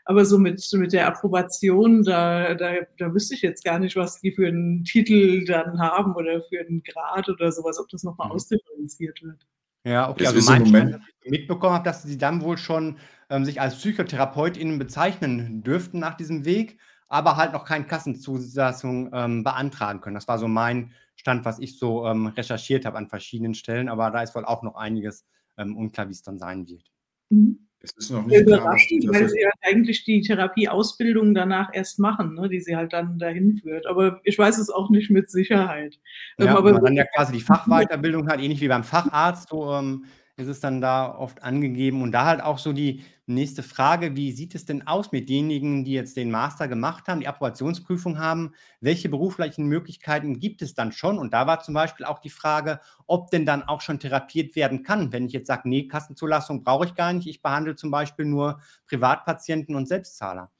aber so mit, mit der Approbation, da, da, da wüsste ich jetzt gar nicht, was die für einen Titel dann haben oder für einen Grad oder sowas, ob das nochmal mhm. ausdifferenziert wird. Ja, okay. Das also mein Moment mitbekommen habe, dass sie dann wohl schon ähm, sich als PsychotherapeutInnen bezeichnen dürften nach diesem Weg, aber halt noch keine Kassenzulassung ähm, beantragen können. Das war so mein Stand, was ich so ähm, recherchiert habe an verschiedenen Stellen, aber da ist wohl auch noch einiges ähm, unklar, wie es dann sein wird. Mhm. Es ist noch nicht überraschend, klar, weil sie halt eigentlich die Therapieausbildung danach erst machen, ne, die sie halt dann dahin führt. Aber ich weiß es auch nicht mit Sicherheit. Ähm, ja, aber man dann ja quasi die Fachweiterbildung hat, ähnlich wie beim Facharzt, so ähm, ist es dann da oft angegeben. Und da halt auch so die nächste Frage, wie sieht es denn aus mit denjenigen, die jetzt den Master gemacht haben, die Approbationsprüfung haben? Welche beruflichen Möglichkeiten gibt es dann schon? Und da war zum Beispiel auch die Frage, ob denn dann auch schon therapiert werden kann. Wenn ich jetzt sage, nee, Kassenzulassung brauche ich gar nicht, ich behandle zum Beispiel nur Privatpatienten und Selbstzahler.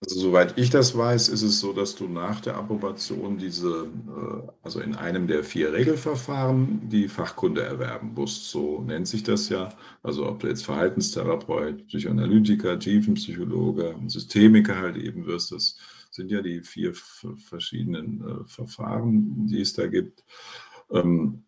Also soweit ich das weiß, ist es so, dass du nach der Approbation diese, äh, also in einem der vier Regelverfahren die Fachkunde erwerben musst. So nennt sich das ja. Also ob du jetzt Verhaltenstherapeut, Psychoanalytiker, Tiefenpsychologe, Systemiker halt eben wirst, das sind ja die vier verschiedenen äh, Verfahren, die es da gibt. Ähm,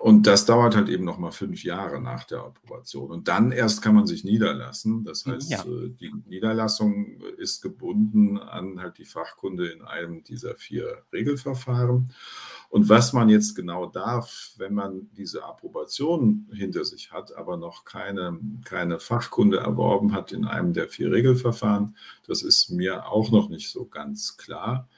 und das dauert halt eben nochmal fünf Jahre nach der Approbation. Und dann erst kann man sich niederlassen. Das mhm, heißt, ja. Äh, die Niederlassung ist gebunden an halt die Fachkunde in einem dieser vier Regelverfahren. Und was man jetzt genau darf, wenn man diese Approbation hinter sich hat, aber noch keine, keine Fachkunde erworben hat in einem der vier Regelverfahren, das ist mir auch noch nicht so ganz klar.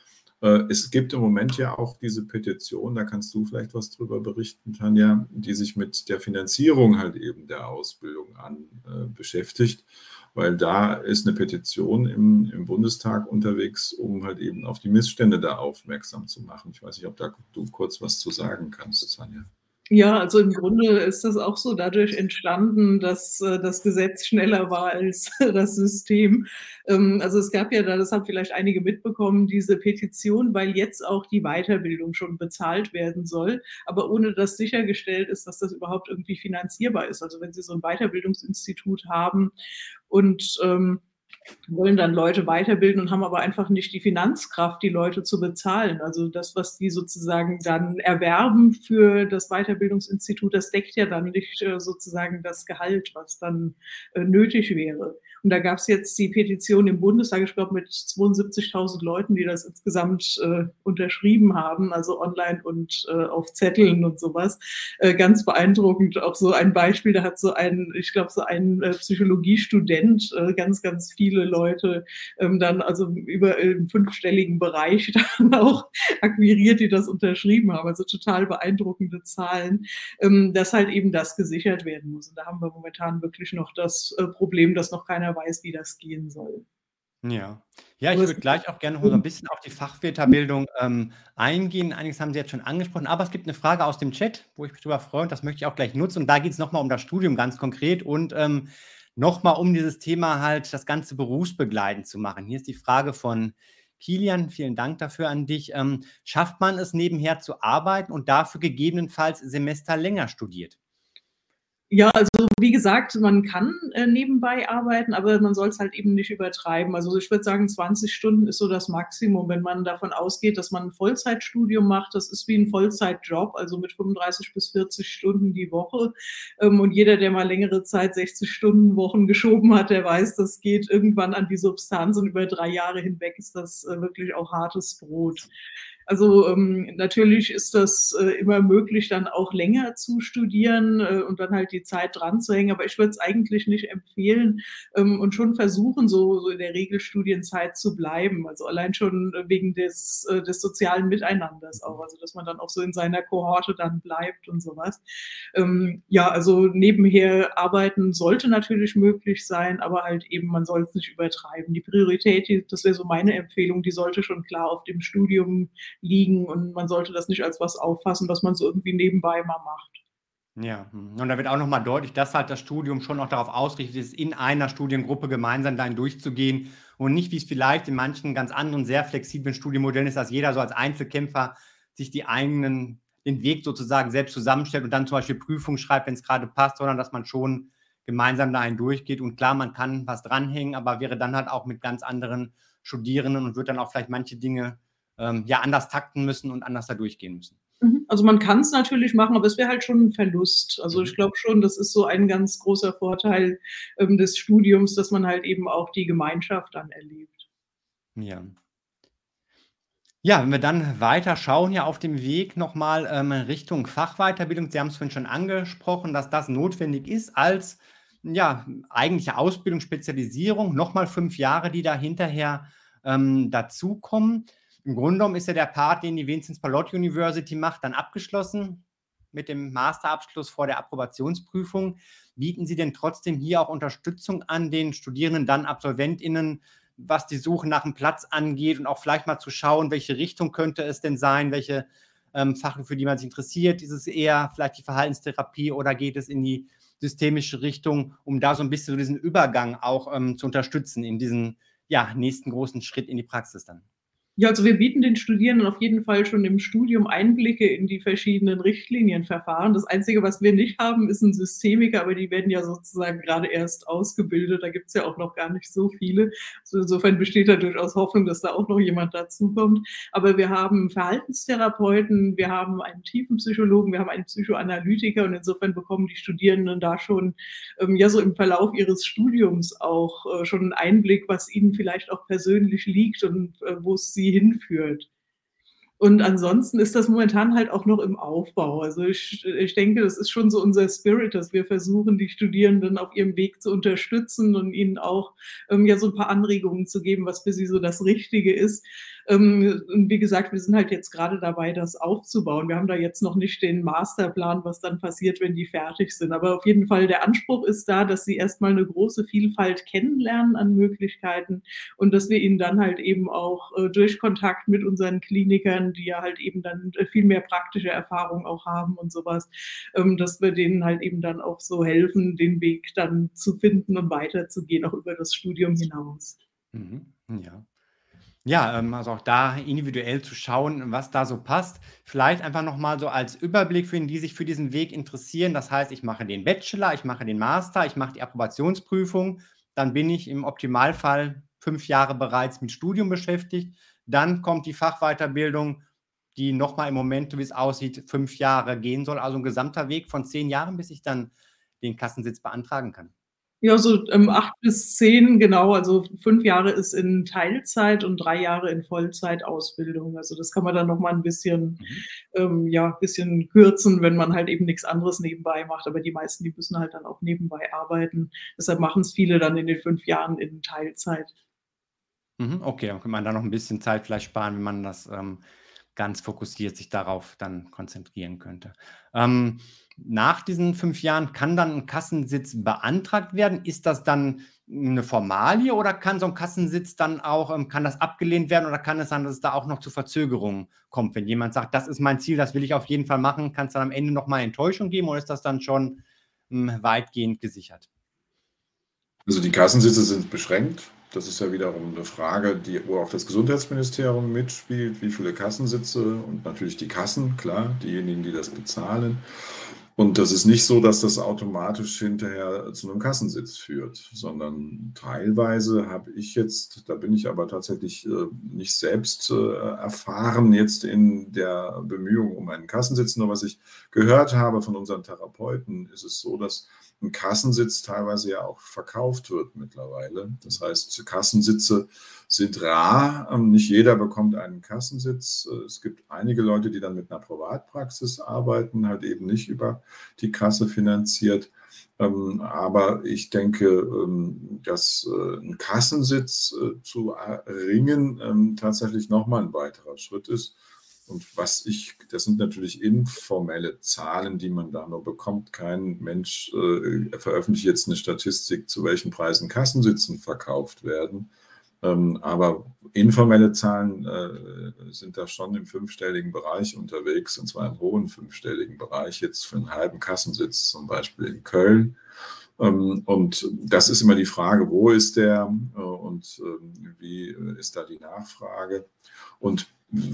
Äh, es gibt im Moment ja auch diese Petition, da kannst du vielleicht was drüber berichten, Tanja, die sich mit der Finanzierung halt eben der Ausbildung an äh, beschäftigt, weil da ist eine Petition im, im Bundestag unterwegs, um halt eben auf die Missstände da aufmerksam zu machen. Ich weiß nicht, ob da du kurz was zu sagen kannst, Tanja. Ja, also im Grunde ist das auch so dadurch entstanden, dass äh, das Gesetz schneller war als das System. Ähm, also es gab ja da, das haben vielleicht einige mitbekommen, diese Petition, weil jetzt auch die Weiterbildung schon bezahlt werden soll, aber ohne dass sichergestellt ist, dass das überhaupt irgendwie finanzierbar ist. Also wenn Sie so ein Weiterbildungsinstitut haben und ähm, wollen dann Leute weiterbilden und haben aber einfach nicht die Finanzkraft, die Leute zu bezahlen. Also das, was die sozusagen dann erwerben für das Weiterbildungsinstitut, das deckt ja dann nicht äh, sozusagen das Gehalt, was dann äh, nötig wäre. Und da gab es jetzt die Petition im Bundestag, ich glaube, mit 72.000 Leuten, die das insgesamt äh, unterschrieben haben, also online und äh, auf Zetteln und sowas. Äh, ganz beeindruckend. Auch so ein Beispiel, da hat so ein, ich glaube, so ein äh, Psychologiestudent äh, ganz, ganz viele Leute ähm, dann also über im fünfstelligen Bereich dann auch akquiriert, die das unterschrieben haben. Also total beeindruckende Zahlen, ähm, dass halt eben das gesichert werden muss. Und da haben wir momentan wirklich noch das äh, Problem, dass noch keiner weiß, wie das gehen soll. Ja. Ja, ich würde gleich auch gerne noch so ein bisschen auf die Fachwirterbildung ähm, eingehen. Einiges haben Sie jetzt schon angesprochen, aber es gibt eine Frage aus dem Chat, wo ich mich drüber freue und das möchte ich auch gleich nutzen. Und da geht es nochmal um das Studium ganz konkret und ähm, nochmal um dieses Thema halt das ganze berufsbegleitend zu machen. Hier ist die Frage von Kilian, vielen Dank dafür an dich. Ähm, schafft man es nebenher zu arbeiten und dafür gegebenenfalls Semester länger studiert? Ja, also wie gesagt, man kann äh, nebenbei arbeiten, aber man soll es halt eben nicht übertreiben. Also ich würde sagen, 20 Stunden ist so das Maximum, wenn man davon ausgeht, dass man ein Vollzeitstudium macht. Das ist wie ein Vollzeitjob, also mit 35 bis 40 Stunden die Woche. Ähm, und jeder, der mal längere Zeit 60 Stunden Wochen geschoben hat, der weiß, das geht irgendwann an die Substanz und über drei Jahre hinweg ist das äh, wirklich auch hartes Brot. Also ähm, natürlich ist das äh, immer möglich, dann auch länger zu studieren äh, und dann halt die Zeit dran zu hängen. Aber ich würde es eigentlich nicht empfehlen ähm, und schon versuchen, so, so in der Regelstudienzeit zu bleiben. Also allein schon wegen des, äh, des sozialen Miteinanders auch. Also dass man dann auch so in seiner Kohorte dann bleibt und sowas. Ähm, ja, also nebenher arbeiten sollte natürlich möglich sein, aber halt eben, man soll es nicht übertreiben. Die Priorität, das wäre so meine Empfehlung, die sollte schon klar auf dem Studium liegen und man sollte das nicht als was auffassen, was man so irgendwie nebenbei mal macht. Ja, hm. und da wird auch nochmal deutlich, dass halt das Studium schon auch darauf ausgerichtet ist, in einer Studiengruppe gemeinsam dahin durchzugehen und nicht, wie es vielleicht in manchen ganz anderen, sehr flexiblen Studienmodellen ist, dass jeder so als Einzelkämpfer sich die eigenen, den Weg sozusagen selbst zusammenstellt und dann zum Beispiel Prüfungen schreibt, wenn es gerade passt, sondern dass man schon gemeinsam dahin durchgeht. Und klar, man kann was dranhängen, aber wäre dann halt auch mit ganz anderen Studierenden und wird dann auch vielleicht manche Dinge ähm, ja anders takten müssen und anders da durchgehen müssen. Mhm. Also man kann es natürlich machen, aber es wäre halt schon ein Verlust. Also mhm. ich glaube schon, das ist so ein ganz großer Vorteil ähm, des Studiums, dass man halt eben auch die Gemeinschaft dann erlebt. Ja. Ja, wenn wir dann weiter schauen, ja auf dem Weg nochmal ähm, Richtung Fachweiterbildung. Sie haben es vorhin schon angesprochen, dass das notwendig ist als ja, eigentliche Ausbildung, Spezialisierung. Nochmal fünf Jahre, die da hinterher ähm, dazukommen. Im Grunde genommen ist ja der Part, den die Vincent Pallotti University macht, dann abgeschlossen mit dem Masterabschluss vor der Approbationsprüfung. Bieten Sie denn trotzdem hier auch Unterstützung an den Studierenden, dann AbsolventInnen, was die Suche nach einem Platz angeht und auch vielleicht mal zu schauen, welche Richtung könnte es denn sein, welche ähm, Fach, für die man sich interessiert. Ist es eher vielleicht die Verhaltenstherapie oder geht es in die systemische Richtung, um da so ein bisschen so diesen Übergang auch ähm, zu unterstützen in diesen ja, nächsten großen Schritt in die Praxis dann? Ja, also wir bieten den Studierenden auf jeden Fall schon im Studium Einblicke in die verschiedenen Richtlinienverfahren. Das Einzige, was wir nicht haben, ist ein Systemiker, aber die werden ja sozusagen gerade erst ausgebildet. Da gibt es ja auch noch gar nicht so viele. Also insofern besteht da durchaus Hoffnung, dass da auch noch jemand dazukommt. Aber wir haben Verhaltenstherapeuten, wir haben einen Tiefenpsychologen, wir haben einen Psychoanalytiker und insofern bekommen die Studierenden da schon ähm, ja so im Verlauf ihres Studiums auch äh, schon einen Einblick, was ihnen vielleicht auch persönlich liegt und äh, wo es sie hinführt. Und ansonsten ist das momentan halt auch noch im Aufbau. Also ich, ich denke, das ist schon so unser Spirit, dass wir versuchen, die Studierenden auf ihrem Weg zu unterstützen und ihnen auch ähm, ja so ein paar Anregungen zu geben, was für sie so das Richtige ist. Ähm, wie gesagt, wir sind halt jetzt gerade dabei, das aufzubauen. Wir haben da jetzt noch nicht den Masterplan, was dann passiert, wenn die fertig sind. Aber auf jeden Fall, der Anspruch ist da, dass sie erstmal eine große Vielfalt kennenlernen an Möglichkeiten und dass wir ihnen dann halt eben auch äh, durch Kontakt mit unseren Klinikern, die ja halt eben dann äh, viel mehr praktische Erfahrung auch haben und sowas, ähm, dass wir denen halt eben dann auch so helfen, den Weg dann zu finden und weiterzugehen, auch über das Studium hinaus. Mhm. Ja. Ja, ähm, also auch da individuell zu schauen, was da so passt. Vielleicht einfach noch mal so als Überblick für die, die sich für diesen Weg interessieren. Das heißt, ich mache den Bachelor, ich mache den Master, ich mache die Approbationsprüfung. Dann bin ich im Optimalfall fünf Jahre bereits mit Studium beschäftigt. Dann kommt die Fachweiterbildung, die noch mal im Moment, wie es aussieht, fünf Jahre gehen soll. Also ein gesamter Weg von zehn Jahren, bis ich dann den Kassensitz beantragen kann. Ja, so ähm, acht bis zehn, genau. Also fünf Jahre ist in Teilzeit und drei Jahre in Vollzeitausbildung. Also das kann man dann noch mal ein bisschen, mhm. ähm, ja, bisschen kürzen, wenn man halt eben nichts anderes nebenbei macht. Aber die meisten, die müssen halt dann auch nebenbei arbeiten. Deshalb machen es viele dann in den fünf Jahren in Teilzeit. Mhm, okay, dann kann man da noch ein bisschen Zeit vielleicht sparen, wenn man das ähm, ganz fokussiert sich darauf dann konzentrieren könnte. Ähm, nach diesen fünf Jahren kann dann ein Kassensitz beantragt werden. Ist das dann eine Formalie oder kann so ein Kassensitz dann auch, ähm, kann das abgelehnt werden oder kann es sein, dass es da auch noch zu Verzögerungen kommt? Wenn jemand sagt, das ist mein Ziel, das will ich auf jeden Fall machen, kann es dann am Ende nochmal Enttäuschung geben oder ist das dann schon ähm, weitgehend gesichert? Also die Kassensitze sind beschränkt. Das ist ja wiederum eine Frage, die, wo auch das Gesundheitsministerium mitspielt, wie viele Kassensitze und natürlich die Kassen, klar, diejenigen, die das bezahlen. Und das ist nicht so, dass das automatisch hinterher zu einem Kassensitz führt, sondern teilweise habe ich jetzt, da bin ich aber tatsächlich äh, nicht selbst äh, erfahren jetzt in der Bemühung um einen Kassensitz. Nur was ich gehört habe von unseren Therapeuten, ist es so, dass ein Kassensitz teilweise ja auch verkauft wird mittlerweile. Das heißt, Kassensitze sind rar. Ähm, nicht jeder bekommt einen Kassensitz. Äh, es gibt einige Leute, die dann mit einer Privatpraxis arbeiten, halt eben nicht über die Kasse finanziert. Ähm, aber ich denke, ähm, dass äh, ein Kassensitz äh, zu erringen tatsächlich nochmal ein weiterer Schritt ist und was ich, das sind natürlich informelle Zahlen, die man da nur bekommt. Kein Mensch äh, veröffentlicht jetzt eine Statistik, zu welchen Preisen Kassensitzen verkauft werden. Ähm, aber informelle Zahlen äh, sind da schon im fünfstelligen Bereich unterwegs, und zwar im hohen fünfstelligen Bereich, jetzt für einen halben Kassensitz zum Beispiel in Köln. Ähm, und das ist immer die Frage, wo ist der äh, und ähm, wie ist da die Nachfrage? Und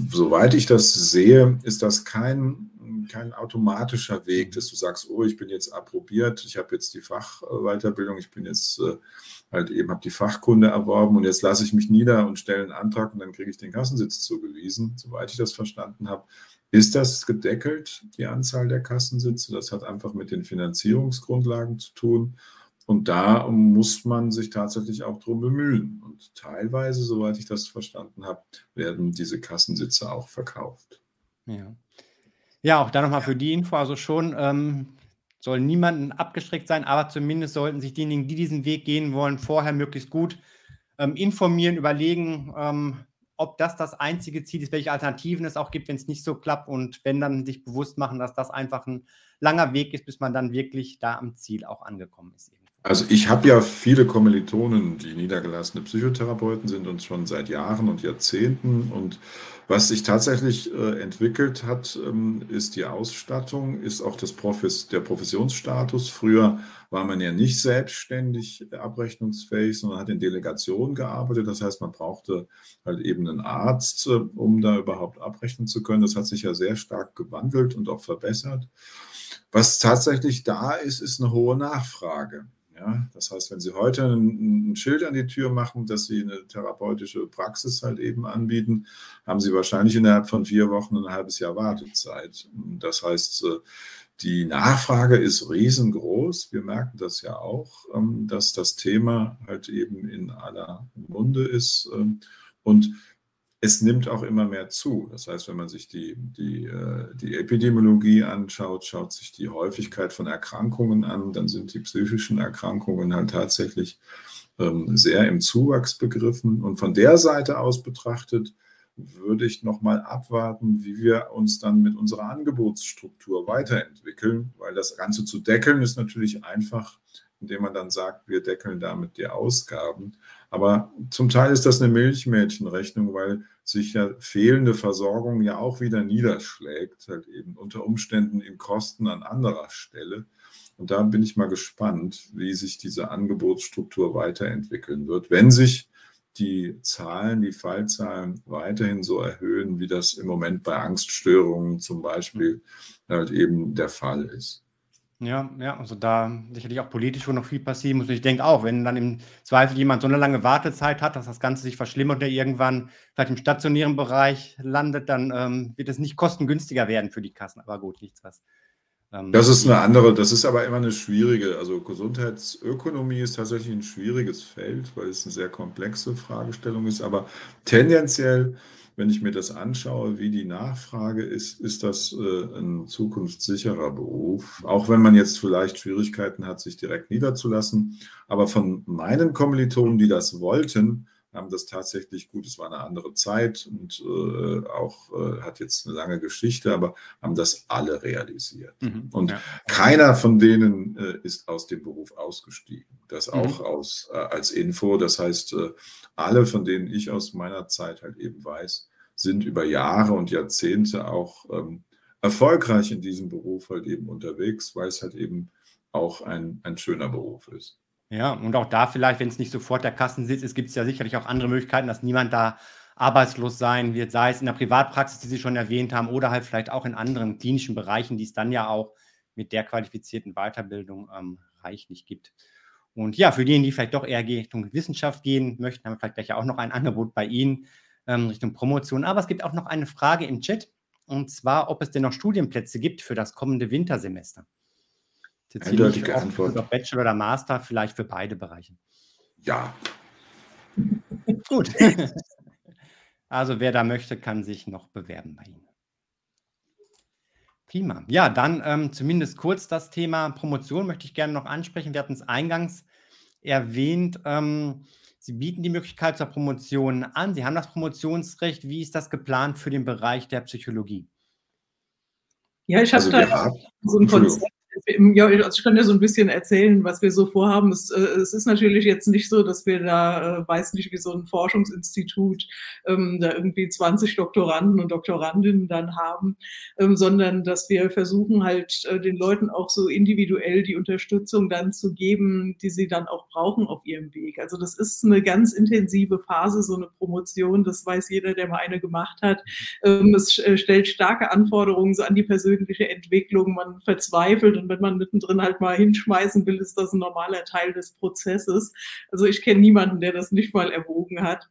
soweit ich das sehe, ist das kein, kein automatischer Weg, dass du sagst, oh, ich bin jetzt approbiert, ich habe jetzt die Fachweiterbildung, ich bin jetzt äh, halt eben, habe die Fachkunde erworben und jetzt lasse ich mich nieder und stelle einen Antrag und dann kriege ich den Kassensitz zugewiesen. Soweit ich das verstanden habe, ist das gedeckelt, die Anzahl der Kassensitze. Das hat einfach mit den Finanzierungsgrundlagen zu tun. Und da muss man sich tatsächlich auch drum bemühen. Und teilweise, soweit ich das verstanden habe, werden diese Kassensitze auch verkauft. Ja, ja auch da nochmal für die Info, also schon ähm, soll niemanden abgeschreckt sein, aber zumindest sollten sich diejenigen, die diesen Weg gehen wollen, vorher möglichst gut ähm, informieren, überlegen, ähm, ob das das einzige Ziel ist, welche Alternativen es auch gibt, wenn es nicht so klappt und wenn dann sich bewusst machen, dass das einfach ein langer Weg ist, bis man dann wirklich da am Ziel auch angekommen ist. Also ich habe ja viele Kommilitonen, die niedergelassene Psychotherapeuten sind und schon seit Jahren und Jahrzehnten. Und was sich tatsächlich äh, entwickelt hat, ähm, ist die Ausstattung, ist auch das Profes der Professionsstatus. Früher war man ja nicht selbstständig abrechnungsfähig, sondern hat in Delegationen gearbeitet. Das heißt, man brauchte halt eben einen Arzt, äh, um da überhaupt abrechnen zu können. Das hat sich ja sehr stark gewandelt und auch verbessert. Was tatsächlich da ist, ist eine hohe Nachfrage. Ja, das heißt, wenn Sie heute ein, ein, Schild an die Tür machen, dass Sie eine therapeutische Praxis halt eben anbieten, haben Sie wahrscheinlich innerhalb von vier Wochen ein halbes Jahr Wartezeit. Das heißt, äh, die Nachfrage ist riesengroß. Wir merken das ja auch, ähm, dass das Thema halt eben in aller Munde ist. Ähm, und es nimmt auch immer mehr zu. Das heißt, wenn man sich die, die, äh, die Epidemiologie anschaut, schaut sich die Häufigkeit von Erkrankungen an, dann sind die psychischen Erkrankungen halt tatsächlich ähm, sehr im Zuwachs begriffen. Und von der Seite aus betrachtet würde ich nochmal abwarten, wie wir uns dann mit unserer Angebotsstruktur weiterentwickeln, weil das Ganze zu deckeln ist natürlich einfach, indem man dann sagt, wir deckeln damit die Ausgaben. Aber zum Teil ist das eine Milchmädchenrechnung, weil sich ja fehlende Versorgung ja auch wieder niederschlägt, halt eben unter Umständen in Kosten an anderer Stelle. Und da bin ich mal gespannt, wie sich diese Angebotsstruktur weiterentwickeln wird, wenn sich die Zahlen, die Fallzahlen weiterhin so erhöhen, wie das im Moment bei Angststörungen zum Beispiel halt eben der Fall ist. Ja, ja, also da sicherlich auch politisch wo noch viel passieren muss. Und ich denke auch, wenn dann im Zweifel jemand so eine lange Wartezeit hat, dass das Ganze sich verschlimmert oder irgendwann vielleicht im stationären Bereich landet, dann ähm, wird es nicht kostengünstiger werden für die Kassen. Aber gut, nichts was. Ähm, das ist eine andere, das ist aber immer eine schwierige, also Gesundheitsökonomie ist tatsächlich ein schwieriges Feld, weil es eine sehr komplexe Fragestellung ist. Aber tendenziell wenn ich mir das anschaue, wie die Nachfrage ist, ist das äh, ein zukunftssicherer Beruf. Auch wenn man jetzt vielleicht Schwierigkeiten hat, sich direkt niederzulassen. Aber von meinen Kommilitonen, die das wollten, haben das tatsächlich gut. Es war eine andere Zeit und äh, auch äh, hat jetzt eine lange Geschichte, aber haben das alle realisiert. Mhm, und ja. keiner von denen äh, ist aus dem Beruf ausgestiegen. Das mhm. auch aus, äh, als Info. Das heißt, äh, alle, von denen ich aus meiner Zeit halt eben weiß, sind über Jahre und Jahrzehnte auch ähm, erfolgreich in diesem Beruf halt eben unterwegs, weil es halt eben auch ein, ein schöner Beruf ist. Ja, und auch da vielleicht, wenn es nicht sofort der Kassensitz ist, gibt es ja sicherlich auch andere Möglichkeiten, dass niemand da arbeitslos sein wird, sei es in der Privatpraxis, die Sie schon erwähnt haben, oder halt vielleicht auch in anderen klinischen Bereichen, die es dann ja auch mit der qualifizierten Weiterbildung ähm, reichlich gibt. Und ja, für diejenigen, die vielleicht doch eher Richtung Wissenschaft gehen möchten, haben wir vielleicht gleich auch noch ein Angebot bei Ihnen ähm, Richtung Promotion. Aber es gibt auch noch eine Frage im Chat, und zwar, ob es denn noch Studienplätze gibt für das kommende Wintersemester. Eindeutige Antwort. Ob Bachelor oder Master, vielleicht für beide Bereiche. Ja. Gut. also wer da möchte, kann sich noch bewerben bei Ihnen. Prima. Ja, dann ähm, zumindest kurz das Thema Promotion möchte ich gerne noch ansprechen. Wir hatten es eingangs erwähnt. Ähm, Sie bieten die Möglichkeit zur Promotion an. Sie haben das Promotionsrecht. Wie ist das geplant für den Bereich der Psychologie? Ja, ich habe also da so ein Konzept ja, also ich kann ja so ein bisschen erzählen, was wir so vorhaben. Es, äh, es ist natürlich jetzt nicht so, dass wir da, äh, weiß nicht, wie so ein Forschungsinstitut, ähm, da irgendwie 20 Doktoranden und Doktorandinnen dann haben, ähm, sondern dass wir versuchen halt äh, den Leuten auch so individuell die Unterstützung dann zu geben, die sie dann auch brauchen auf ihrem Weg. Also das ist eine ganz intensive Phase, so eine Promotion. Das weiß jeder, der mal eine gemacht hat. Ähm, es äh, stellt starke Anforderungen so an die persönliche Entwicklung. Man verzweifelt und wenn man mittendrin halt mal hinschmeißen will, ist das ein normaler Teil des Prozesses. Also ich kenne niemanden, der das nicht mal erwogen hat.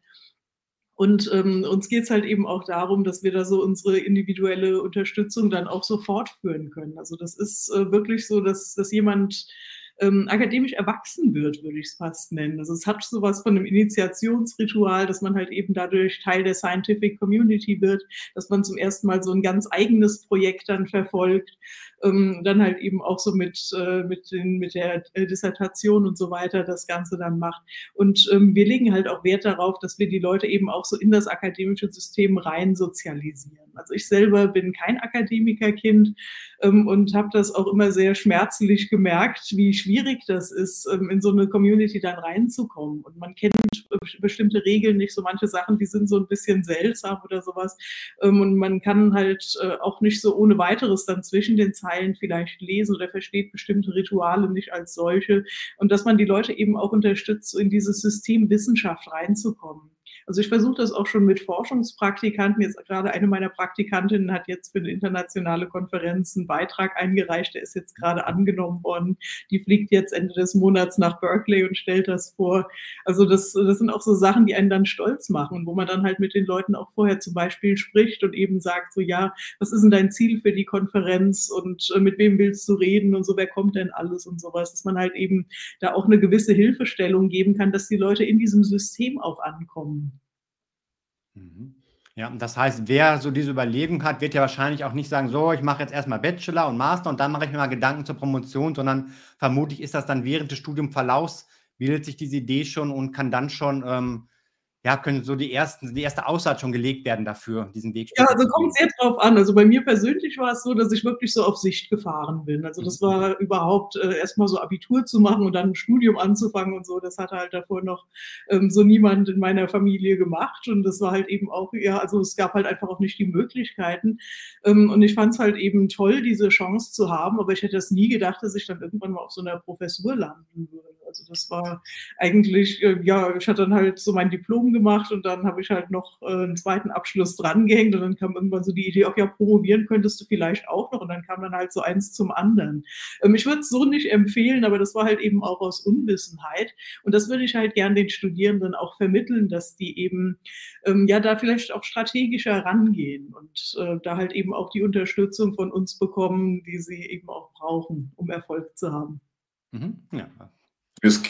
Und ähm, uns geht es halt eben auch darum, dass wir da so unsere individuelle Unterstützung dann auch so fortführen können. Also das ist äh, wirklich so, dass, dass jemand ähm, akademisch erwachsen wird, würde ich es fast nennen. Also es hat sowas von einem Initiationsritual, dass man halt eben dadurch Teil der Scientific Community wird, dass man zum ersten Mal so ein ganz eigenes Projekt dann verfolgt, ähm, dann halt eben auch so mit, äh, mit, den, mit der äh, Dissertation und so weiter das Ganze dann macht. Und ähm, wir legen halt auch Wert darauf, dass wir die Leute eben auch so in das akademische System rein sozialisieren. Also ich selber bin kein Akademikerkind ähm, und habe das auch immer sehr schmerzlich gemerkt, wie schwierig schwierig das ist, ähm, in so eine Community dann reinzukommen. Und man kennt bestimmte Regeln nicht, so manche Sachen, die sind so ein bisschen seltsam oder sowas. Ähm, und man kann halt äh, auch nicht so ohne weiteres dann zwischen den Zeilen vielleicht lesen oder versteht bestimmte Rituale nicht als solche. Und dass man die Leute eben auch unterstützt, in dieses System Wissenschaft reinzukommen. Also ich versuche das auch schon mit Forschungspraktikanten. Jetzt gerade eine meiner Praktikantinnen hat jetzt für eine internationale Konferenz einen Beitrag eingereicht. Der ist jetzt gerade angenommen worden. Die fliegt jetzt Ende des Monats nach Berkeley und stellt das vor. Also das, das sind auch so Sachen, die einen dann stolz machen, wo man dann halt mit den Leuten auch vorher zum Beispiel spricht und eben sagt so, ja, was ist denn dein Ziel für die Konferenz und äh, mit wem willst du reden und so, wer kommt denn alles und sowas, dass man halt eben da auch eine gewisse Hilfestellung geben kann, dass die Leute in diesem System auch ankommen. Mhm. Ja, das heißt, wer so diese Überlegung hat, wird ja wahrscheinlich auch nicht sagen, so, ich mache jetzt erstmal Bachelor und Master und dann mache ich mir mal Gedanken zur Promotion, sondern vermutlich ist das dann während des Studiumverlaufs, bildet sich diese Idee schon und kann dann schon ähm, ja, können so die ersten, die erste Aussaat schon gelegt werden dafür, diesen Weg. Ja, also kommt sehr drauf an. Also bei mir persönlich war es so, dass ich wirklich so auf Sicht gefahren bin. Also das war mhm. überhaupt äh, erstmal so Abitur zu machen und dann ein Studium anzufangen und so. Das hatte halt davor noch ähm, so niemand in meiner Familie gemacht. Und das war halt eben auch, ja, also es gab halt einfach auch nicht die Möglichkeiten. Ähm, und ich fand es halt eben toll, diese Chance zu haben. Aber ich hätte das nie gedacht, dass ich dann irgendwann mal auf so einer Professur landen würde. Also das war eigentlich, äh, ja, ich hatte dann halt so mein Diplom gemacht und dann habe ich halt noch äh, einen zweiten Abschluss drangehängt und dann kam irgendwann so die Idee, auch ja, promovieren könntest du vielleicht auch noch und dann kam dann halt so eins zum anderen. Ähm, ich würde es so nicht empfehlen, aber das war halt eben auch aus Unwissenheit und das würde ich halt gern den Studierenden auch vermitteln, dass die eben ähm, ja da vielleicht auch strategischer rangehen und äh, da halt eben auch die Unterstützung von uns bekommen, die sie eben auch brauchen, um Erfolg zu haben. Mhm. Ja, es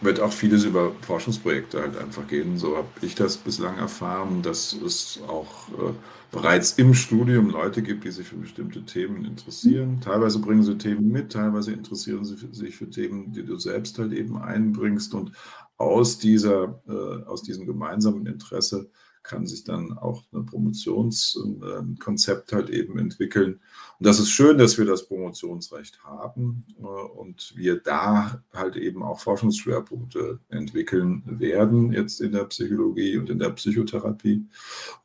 wird auch vieles über Forschungsprojekte halt einfach gehen. So habe ich das bislang erfahren, dass es auch äh, bereits im Studium Leute gibt, die sich für bestimmte Themen interessieren. Teilweise bringen sie Themen mit, teilweise interessieren sie sich für Themen, die du selbst halt eben einbringst. Und aus, dieser, äh, aus diesem gemeinsamen Interesse kann sich dann auch ein Promotionskonzept halt eben entwickeln. Und das ist schön, dass wir das Promotionsrecht haben äh, und wir da halt eben auch Forschungsschwerpunkte entwickeln werden, jetzt in der Psychologie und in der Psychotherapie,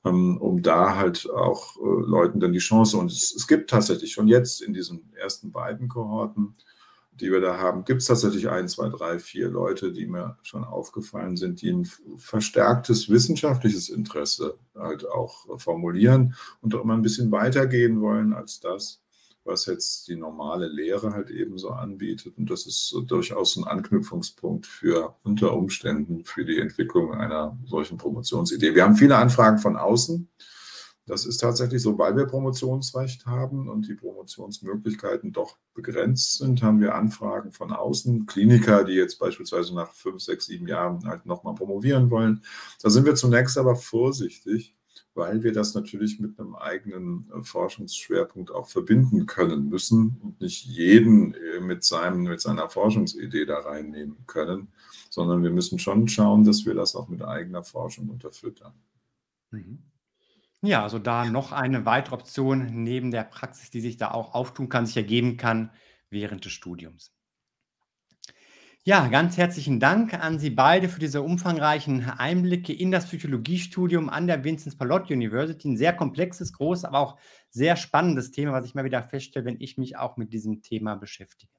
ähm, um da halt auch äh, Leuten dann die Chance, und es, es gibt tatsächlich schon jetzt in diesen ersten beiden Kohorten, die wir da haben, gibt es tatsächlich ein, zwei, drei, vier Leute, die mir schon aufgefallen sind, die ein verstärktes wissenschaftliches Interesse halt auch formulieren und auch immer ein bisschen weitergehen wollen als das, was jetzt die normale Lehre halt eben so anbietet. Und das ist durchaus ein Anknüpfungspunkt für unter Umständen für die Entwicklung einer solchen Promotionsidee. Wir haben viele Anfragen von außen. Das ist tatsächlich so, weil wir Promotionsrecht haben und die Promotionsmöglichkeiten doch begrenzt sind, haben wir Anfragen von außen, Kliniker, die jetzt beispielsweise nach fünf, sechs, sieben Jahren halt nochmal promovieren wollen. Da sind wir zunächst aber vorsichtig, weil wir das natürlich mit einem eigenen äh, Forschungsschwerpunkt auch verbinden können müssen und nicht jeden äh, mit, seinem, mit seiner Forschungsidee da reinnehmen können, sondern wir müssen schon schauen, dass wir das auch mit eigener Forschung unterfüttern. Mhm. Ja, also da noch eine weitere Option neben der Praxis, die sich da auch auftun kann, sich ergeben kann während des Studiums. Ja, ganz herzlichen Dank an Sie beide für diese umfangreichen Einblicke in das Psychologiestudium an der Vincent Pallotti University. Ein sehr komplexes, großes, aber auch sehr spannendes Thema, was ich mal wieder feststelle, wenn ich mich auch mit diesem Thema beschäftige.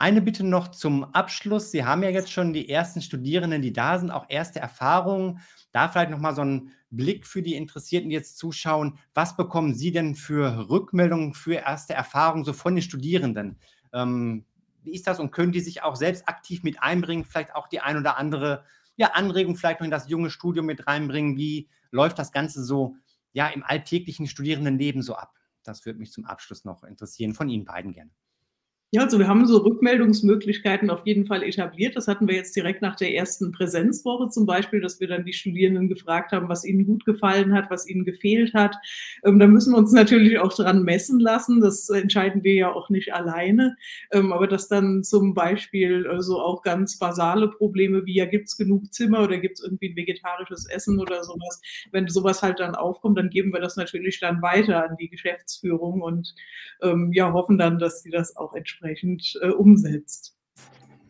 Eine Bitte noch zum Abschluss. Sie haben ja jetzt schon die ersten Studierenden, die da sind, auch erste Erfahrungen. Da vielleicht nochmal so ein Blick für die Interessierten, die jetzt zuschauen. Was bekommen Sie denn für Rückmeldungen, für erste Erfahrungen so von den Studierenden? Ähm, wie ist das und können die sich auch selbst aktiv mit einbringen? Vielleicht auch die ein oder andere ja, Anregung vielleicht noch in das junge Studium mit reinbringen? Wie läuft das Ganze so ja, im alltäglichen Studierendenleben so ab? Das würde mich zum Abschluss noch interessieren, von Ihnen beiden gerne. Ja, also wir haben so Rückmeldungsmöglichkeiten auf jeden Fall etabliert. Das hatten wir jetzt direkt nach der ersten Präsenzwoche zum Beispiel, dass wir dann die Studierenden gefragt haben, was ihnen gut gefallen hat, was ihnen gefehlt hat. Ähm, da müssen wir uns natürlich auch dran messen lassen. Das entscheiden wir ja auch nicht alleine. Ähm, aber dass dann zum Beispiel äh, so auch ganz basale Probleme wie, ja, gibt's genug Zimmer oder gibt's irgendwie ein vegetarisches Essen oder sowas, wenn sowas halt dann aufkommt, dann geben wir das natürlich dann weiter an die Geschäftsführung und ähm, ja, hoffen dann, dass sie das auch entsprechend entsprechend äh, umsetzt.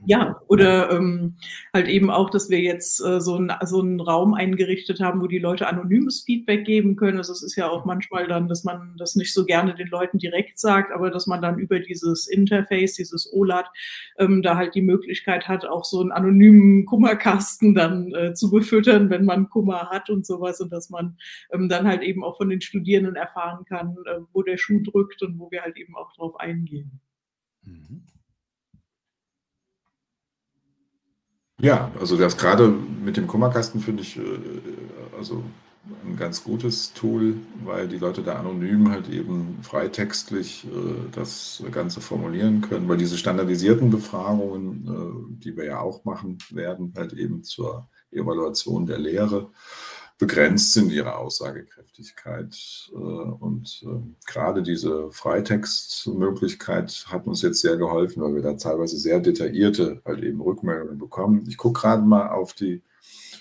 Ja, oder ähm, halt eben auch, dass wir jetzt äh, so, ein, so einen Raum eingerichtet haben, wo die Leute anonymes Feedback geben können. Also es ist ja auch manchmal dann, dass man das nicht so gerne den Leuten direkt sagt, aber dass man dann über dieses Interface, dieses OLAD, ähm, da halt die Möglichkeit hat, auch so einen anonymen Kummerkasten dann äh, zu befüttern, wenn man Kummer hat und sowas und dass man ähm, dann halt eben auch von den Studierenden erfahren kann, äh, wo der Schuh drückt und wo wir halt eben auch drauf eingehen. Mhm. Ja, also das gerade mit dem Kummerkasten finde ich äh, also ein ganz gutes Tool, weil die Leute da anonym halt eben freitextlich äh, das Ganze formulieren können, weil diese standardisierten Befragungen, äh, die wir ja auch machen werden, halt eben zur Evaluation der Lehre, begrenzt sind ihre Aussagekräftigkeit. Äh, und ähm, gerade diese Freitextmöglichkeit hat uns jetzt sehr geholfen, weil wir da teilweise sehr detaillierte halt eben Rückmeldungen bekommen. Ich gucke gerade mal auf die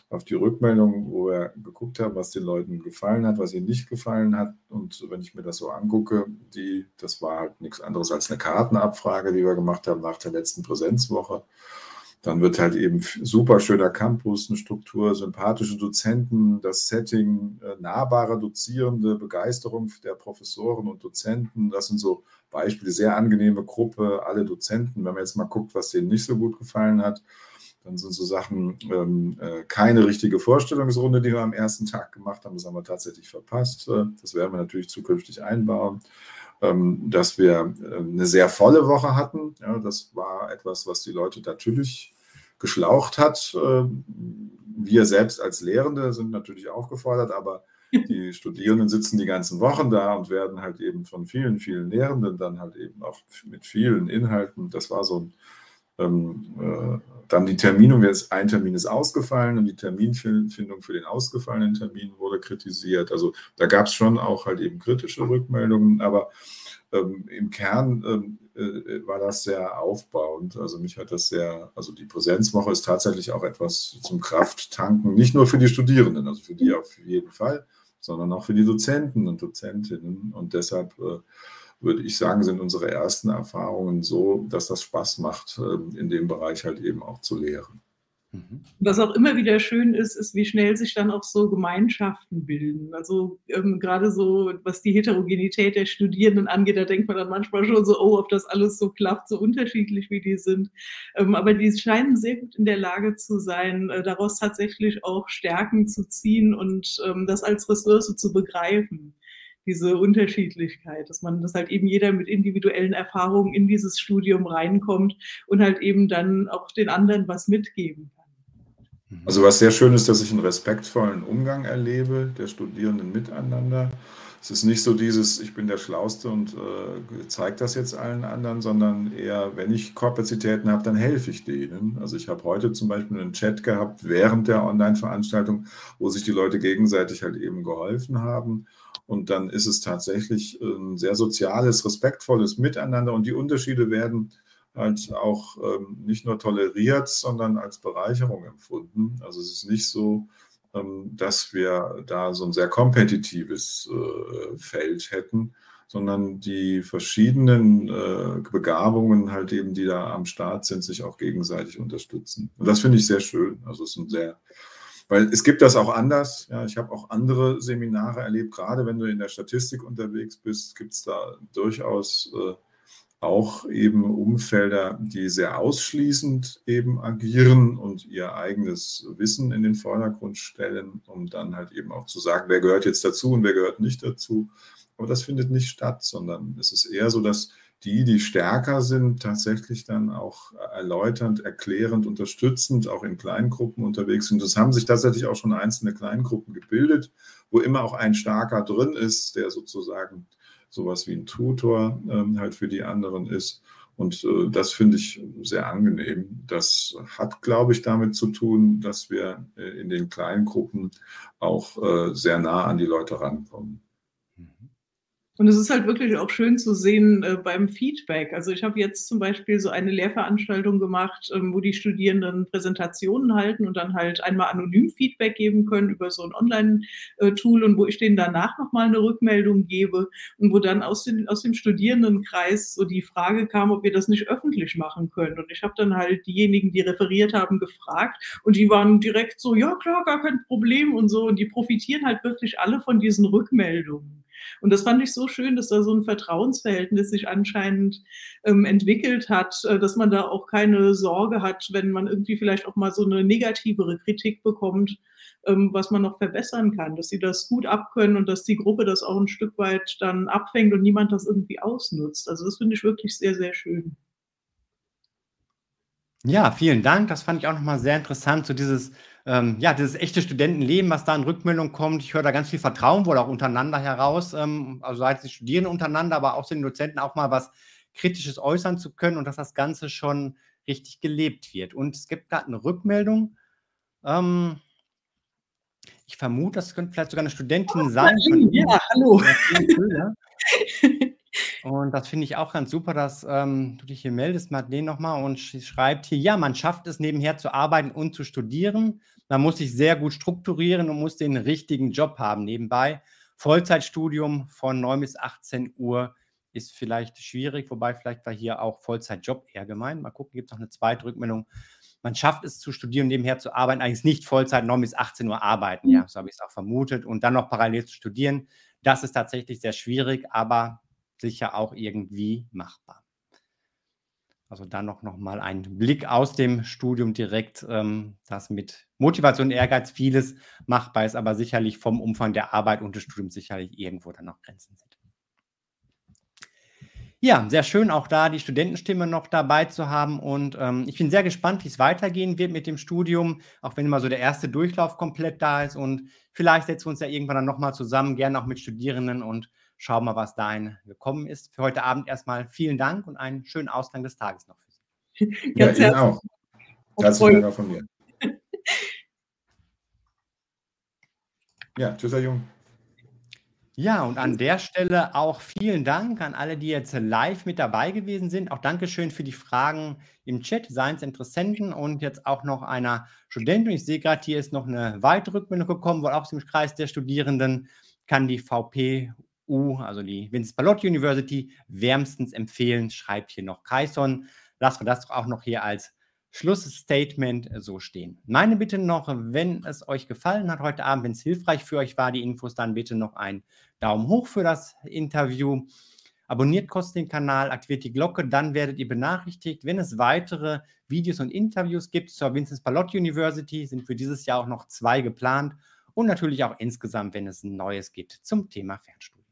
auf die Rückmeldung, wo wir geguckt haben, was den Leuten gefallen hat, was ihnen nicht gefallen hat. Und wenn ich mir das so angucke, die, das war halt nichts anderes als eine Kartenabfrage, die wir gemacht haben nach der letzten Präsenzwoche. Dann wird halt eben super schöner Campus, eine Struktur, sympathische Dozenten, das Setting, äh, nahbare Dozierende, Begeisterung der Professoren und Dozenten. Das sind so Beispiele, sehr angenehme Gruppe, alle Dozenten. Wenn man jetzt mal guckt, was denen nicht so gut gefallen hat, dann sind so Sachen, ähm, äh, keine richtige Vorstellungsrunde, die wir am ersten Tag gemacht haben. Das haben wir tatsächlich verpasst. Äh, das werden wir natürlich zukünftig einbauen. Ähm, dass wir äh, eine sehr volle Woche hatten. Ja, das war etwas, was die Leute natürlich geschlaucht hat. Äh, wir selbst als Lehrende sind natürlich auch gefordert, aber die Studierenden sitzen die ganzen Wochen da und werden halt eben von vielen, vielen Lehrenden dann halt eben auch mit vielen Inhalten. Das war so ein ähm, äh, dann die Terminung, ein Termin ist ausgefallen und die Terminfindung für den ausgefallenen Termin wurde kritisiert. Also da gab es schon auch halt eben kritische Rückmeldungen, aber ähm, im Kern ähm, äh, war das sehr aufbauend. Also mich hat das sehr, also die Präsenzwoche ist tatsächlich auch etwas zum Krafttanken, nicht nur für die Studierenden, also für die auf jeden Fall, sondern auch für die Dozenten und Dozentinnen. Und deshalb äh, würde ich sagen, sind unsere ersten Erfahrungen so, dass das Spaß macht, ähm, in dem Bereich halt eben auch zu lehren. Mhm. Was auch immer wieder schön ist, ist, wie schnell sich dann auch so Gemeinschaften bilden. Also ähm, gerade so, was die Heterogenität der Studierenden angeht, da denkt man dann manchmal schon so, oh, ob das alles so klappt, so unterschiedlich wie die sind. Ähm, aber die scheinen sehr gut in der Lage zu sein, äh, daraus tatsächlich auch Stärken zu ziehen und ähm, das als Ressource zu begreifen diese Unterschiedlichkeit, dass man, dass halt eben jeder mit individuellen Erfahrungen in dieses Studium reinkommt und halt eben dann auch den anderen was mitgeben kann. Mhm. Also was sehr schön ist, dass ich einen respektvollen Umgang erlebe der Studierenden miteinander. Es ist nicht so dieses, ich bin der Schlauste und äh, zeige das jetzt allen anderen, sondern eher, wenn ich Kapazitäten habe, dann helfe ich denen. Also ich habe heute zum Beispiel einen Chat gehabt während der Online-Veranstaltung, wo sich die Leute gegenseitig halt eben geholfen haben. Und dann ist es tatsächlich ein sehr soziales, respektvolles Miteinander und die Unterschiede werden halt auch ähm, nicht nur toleriert, sondern als Bereicherung empfunden. Also es ist nicht so, ähm, dass wir da so ein sehr kompetitives äh, Feld hätten, sondern die verschiedenen äh, Begabungen halt eben, die da am Start sind, sich auch gegenseitig unterstützen. Und das finde ich sehr schön. Also es ist ein sehr weil es gibt das auch anders. Ja, ich habe auch andere Seminare erlebt, gerade wenn du in der Statistik unterwegs bist, gibt es da durchaus äh, auch eben Umfelder, die sehr ausschließend eben agieren und ihr eigenes Wissen in den Vordergrund stellen, um dann halt eben auch zu sagen, wer gehört jetzt dazu und wer gehört nicht dazu. Aber das findet nicht statt, sondern es ist eher so, dass die, die stärker sind, tatsächlich dann auch erläuternd, erklärend, unterstützend, auch in Kleingruppen unterwegs sind. Es haben sich tatsächlich auch schon einzelne Kleingruppen gebildet, wo immer auch ein starker drin ist, der sozusagen sowas wie ein Tutor ähm, halt für die anderen ist. Und äh, das finde ich sehr angenehm. Das hat, glaube ich, damit zu tun, dass wir äh, in den kleinen Gruppen auch äh, sehr nah an die Leute rankommen. Und es ist halt wirklich auch schön zu sehen äh, beim Feedback. Also ich habe jetzt zum Beispiel so eine Lehrveranstaltung gemacht, ähm, wo die Studierenden Präsentationen halten und dann halt einmal anonym Feedback geben können über so ein Online-Tool und wo ich denen danach nochmal eine Rückmeldung gebe und wo dann aus, den, aus dem Studierendenkreis so die Frage kam, ob wir das nicht öffentlich machen können. Und ich habe dann halt diejenigen, die referiert haben, gefragt und die waren direkt so, ja klar, gar kein Problem und so. Und die profitieren halt wirklich alle von diesen Rückmeldungen. Und das fand ich so schön, dass da so ein Vertrauensverhältnis sich anscheinend ähm, entwickelt hat, äh, dass man da auch keine Sorge hat, wenn man irgendwie vielleicht auch mal so eine negativere Kritik bekommt, ähm, was man noch verbessern kann, dass sie das gut abkönnen und dass die Gruppe das auch ein Stück weit dann abfängt und niemand das irgendwie ausnutzt. Also das finde ich wirklich sehr, sehr schön. Ja, vielen Dank. Das fand ich auch nochmal sehr interessant, so dieses ähm, ja, dieses echte Studentenleben, was da in Rückmeldung kommt. Ich höre da ganz viel Vertrauen wohl auch untereinander heraus, ähm, also seitens die Studierenden untereinander, aber auch den Dozenten auch mal was Kritisches äußern zu können und dass das Ganze schon richtig gelebt wird. Und es gibt gerade eine Rückmeldung. Ähm, ich vermute, das könnte vielleicht sogar eine Studentin sein. Ja, hallo. Und das finde ich auch ganz super, dass ähm, du dich hier meldest, Madeleine, nochmal und schreibt hier, ja, man schafft es nebenher zu arbeiten und zu studieren. Man muss sich sehr gut strukturieren und muss den richtigen Job haben nebenbei. Vollzeitstudium von 9 bis 18 Uhr ist vielleicht schwierig, wobei vielleicht war hier auch Vollzeitjob eher gemeint. Mal gucken, gibt es noch eine zweite Rückmeldung. Man schafft es zu studieren, nebenher zu arbeiten, eigentlich nicht Vollzeit 9 bis 18 Uhr arbeiten. Ja, so habe ich es auch vermutet. Und dann noch parallel zu studieren, das ist tatsächlich sehr schwierig, aber sicher auch irgendwie machbar. Also dann noch, noch mal ein Blick aus dem Studium direkt, ähm, dass mit Motivation und Ehrgeiz vieles machbar ist, aber sicherlich vom Umfang der Arbeit und des Studiums sicherlich irgendwo dann noch Grenzen sind. Ja, sehr schön auch da die Studentenstimme noch dabei zu haben und ähm, ich bin sehr gespannt, wie es weitergehen wird mit dem Studium, auch wenn immer so der erste Durchlauf komplett da ist und vielleicht setzen wir uns ja irgendwann dann nochmal zusammen, gerne auch mit Studierenden und schauen mal, was dahin gekommen ist. Für heute Abend erstmal vielen Dank und einen schönen Ausgang des Tages noch für Sie. Ja, Ihnen auch. Herzlichen Dank auch von mir. Ja, tschüss, Herr Jung. Ja, und an der Stelle auch vielen Dank an alle, die jetzt live mit dabei gewesen sind. Auch Dankeschön für die Fragen im Chat, seien es Interessenten und jetzt auch noch einer Studentin. Ich sehe gerade, hier ist noch eine weitere Rückmeldung gekommen, wohl auch aus dem Kreis der Studierenden kann die VP U, also die Vincent Pallotti University, wärmstens empfehlen, schreibt hier noch Kaison. Lassen wir das doch auch noch hier als Schlussstatement so stehen. Meine Bitte noch, wenn es euch gefallen hat heute Abend, wenn es hilfreich für euch war, die Infos, dann bitte noch einen Daumen hoch für das Interview. Abonniert kurz den Kanal, aktiviert die Glocke, dann werdet ihr benachrichtigt, wenn es weitere Videos und Interviews gibt zur Vincent Pallotti University. Sind für dieses Jahr auch noch zwei geplant und natürlich auch insgesamt, wenn es neues gibt zum Thema Fernstudium.